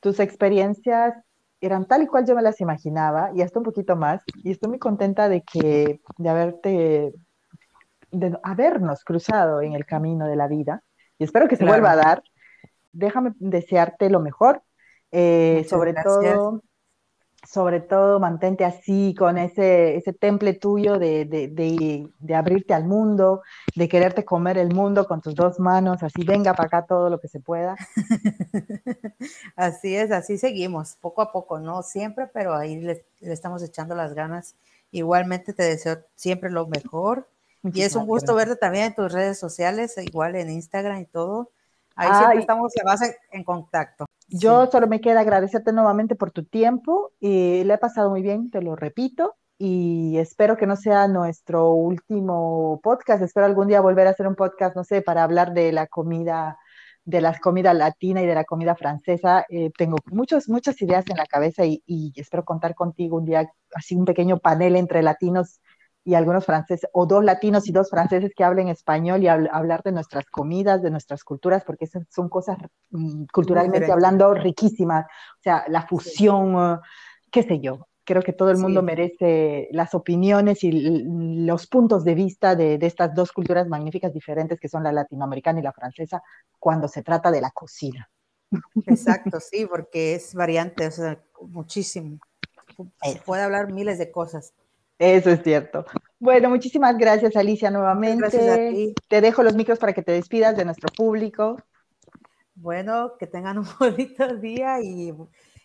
Tus experiencias eran tal y cual yo me las imaginaba y hasta un poquito más. Y estoy muy contenta de que, de haberte, de habernos cruzado en el camino de la vida. Y espero que se vuelva a dar. Déjame desearte lo mejor. Eh, sobre todo, sobre todo mantente así, con ese, ese temple tuyo de, de, de, abrirte al mundo, de quererte comer el mundo con tus dos manos, así venga para acá todo lo que se pueda. así es, así seguimos, poco a poco, ¿no? Siempre, pero ahí le, estamos echando las ganas. Igualmente te deseo siempre lo mejor. y es un gusto verte también en tus redes sociales, igual en Instagram y todo. Ahí siempre estamos base en contacto. Yo solo me queda agradecerte nuevamente por tu tiempo y le he pasado muy bien, te lo repito, y espero que no sea nuestro último podcast. Espero algún día volver a hacer un podcast, no sé, para hablar de la comida, de la comida latina y de la comida francesa. Eh, tengo muchos, muchas ideas en la cabeza y, y espero contar contigo un día, así un pequeño panel entre latinos y algunos franceses, o dos latinos y dos franceses que hablen español y hablar de nuestras comidas, de nuestras culturas, porque esas son cosas mm, culturalmente hablando riquísimas. O sea, la fusión, uh, qué sé yo. Creo que todo el mundo merece las opiniones y los puntos de vista de, de, estas dos culturas magníficas diferentes que son la latinoamericana y la francesa cuando se trata de la cocina. Exacto, sí, porque es variante, o sea, muchísimo. Se puede hablar miles de cosas. Eso es cierto. Bueno, muchísimas gracias Alicia nuevamente. Gracias a ti. Te dejo los micros para que te despidas de nuestro público. Bueno, que tengan un bonito día y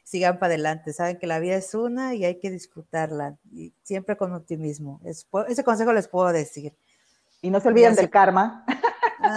sigan para adelante. Saben que la vida es una y hay que disfrutarla, y siempre con optimismo. ese consejo les puedo decir. Y no se olviden del karma.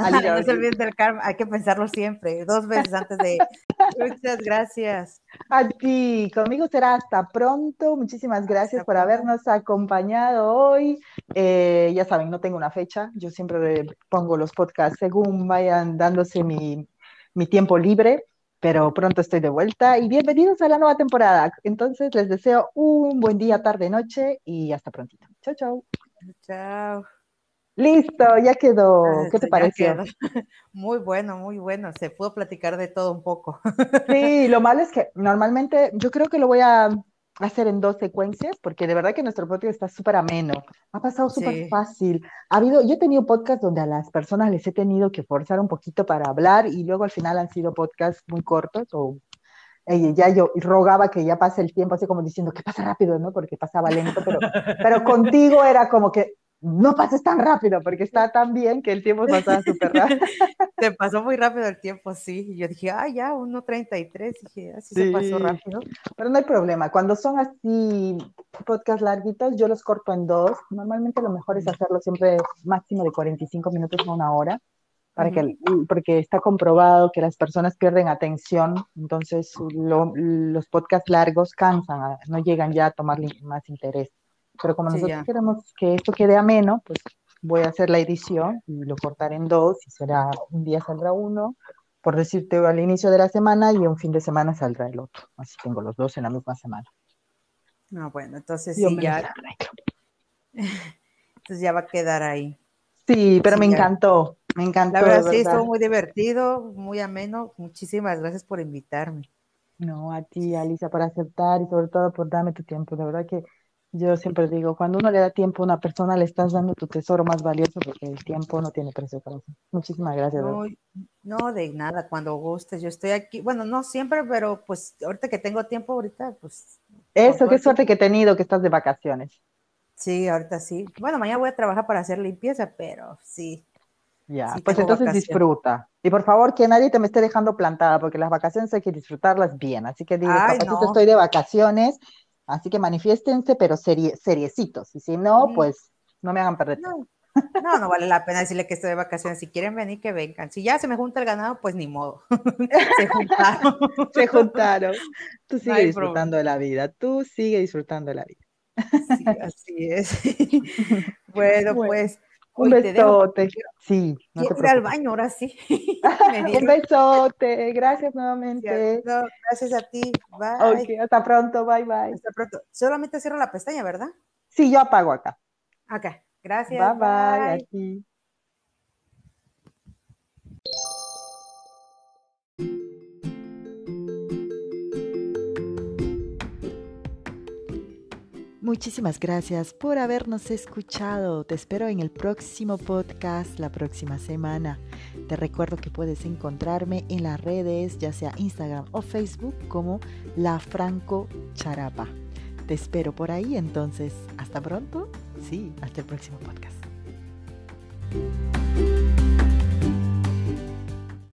No se olviden del karma, hay que pensarlo siempre, dos veces antes de... Muchas gracias. A ti, conmigo será hasta pronto. Muchísimas gracias por habernos acompañado hoy. Eh, ya saben, no tengo una fecha, yo siempre pongo los podcasts según vayan dándose mi, mi tiempo libre pero pronto estoy de vuelta y bienvenidos a la nueva temporada. Entonces les deseo un buen día, tarde, noche y hasta prontito. Chao, chao. Chao. Listo, ya quedó. Ah, ¿Qué te pareció? Muy bueno, muy bueno. Se pudo platicar de todo un poco. Sí, lo malo es que normalmente yo creo que lo voy a hacer en dos secuencias, porque de verdad que nuestro podcast está súper ameno. Ha pasado súper fácil. Ha habido, yo he tenido podcasts donde a las personas les he tenido que forzar un poquito para hablar y luego al final han sido podcasts muy cortos o ya yo rogaba que ya pase el tiempo, así como diciendo que pasa rápido, ¿no? Porque pasaba lento, pero, pero contigo era como que no pases tan rápido porque está tan bien que el tiempo pasaba súper rápido. Te pasó muy rápido el tiempo, sí. Y yo dije, ah, ya, 1.33, dije, así se pasó rápido. Pero no hay problema. Cuando son así podcasts larguitos, yo los corto en dos. Normalmente lo mejor es hacerlo siempre máximo de 45 minutos a una hora. Para que, porque está comprobado que las personas pierden atención, entonces los podcasts largos cansan, no llegan ya a tomar más interés. Pero como nosotros queremos que esto quede ameno, pues voy a hacer la edición y lo cortaré en dos y será un día saldrá uno, por decirte al inicio de la semana y un fin de semana saldrá el otro. Así tengo los dos en la misma semana. No, bueno, entonces sí, ya. Entonces ya va a quedar ahí. Sí, pero me encantó, me encantó. La verdad, sí, estuvo muy divertido, muy ameno. Muchísimas gracias por invitarme. No, a ti, Alicia, por aceptar y sobre todo por darme tu tiempo. De verdad que yo siempre digo, cuando uno le da tiempo a una persona, le estás dando tu tesoro más valioso porque el tiempo no tiene precio para eso. Muchísimas gracias. No, no, de nada, cuando gustes. Yo estoy aquí, bueno, no siempre, pero pues ahorita que tengo tiempo, ahorita, pues. Eso, qué suerte que he tenido que estás de vacaciones. Sí, ahorita sí. Bueno, mañana voy a trabajar para hacer limpieza, pero sí. Ya, pues entonces disfruta. Y por favor, que nadie te me esté dejando plantada, porque las vacaciones hay que disfrutarlas bien. Así que digo, estoy de vacaciones, así que manifiéstense, pero seriecitos. Y si no, pues no me hagan perder. No, no vale la pena decirle que estoy de vacaciones. Si quieren venir, que vengan. Si ya se me junta el ganado, pues ni modo. se juntaron. se juntaron. Tú sigue disfrutando de la vida. Tú sigue disfrutando de la vida. Sí, así es. bueno, pues. Un besote. sí. No ir al baño ahora sí. un besote. Gracias nuevamente. gracias a ti. Bye. hasta pronto. Bye, bye. Hasta pronto. Solamente cierro la pestaña, ¿verdad? Sí, yo apago acá. Acá. Gracias. Bye bye. Muchísimas gracias por habernos escuchado. Te espero en el próximo podcast la próxima semana. Te recuerdo que puedes encontrarme en las redes, ya sea Instagram o Facebook, como La Franco Charapa. Te espero por ahí, entonces, hasta pronto. Sí, hasta el próximo podcast.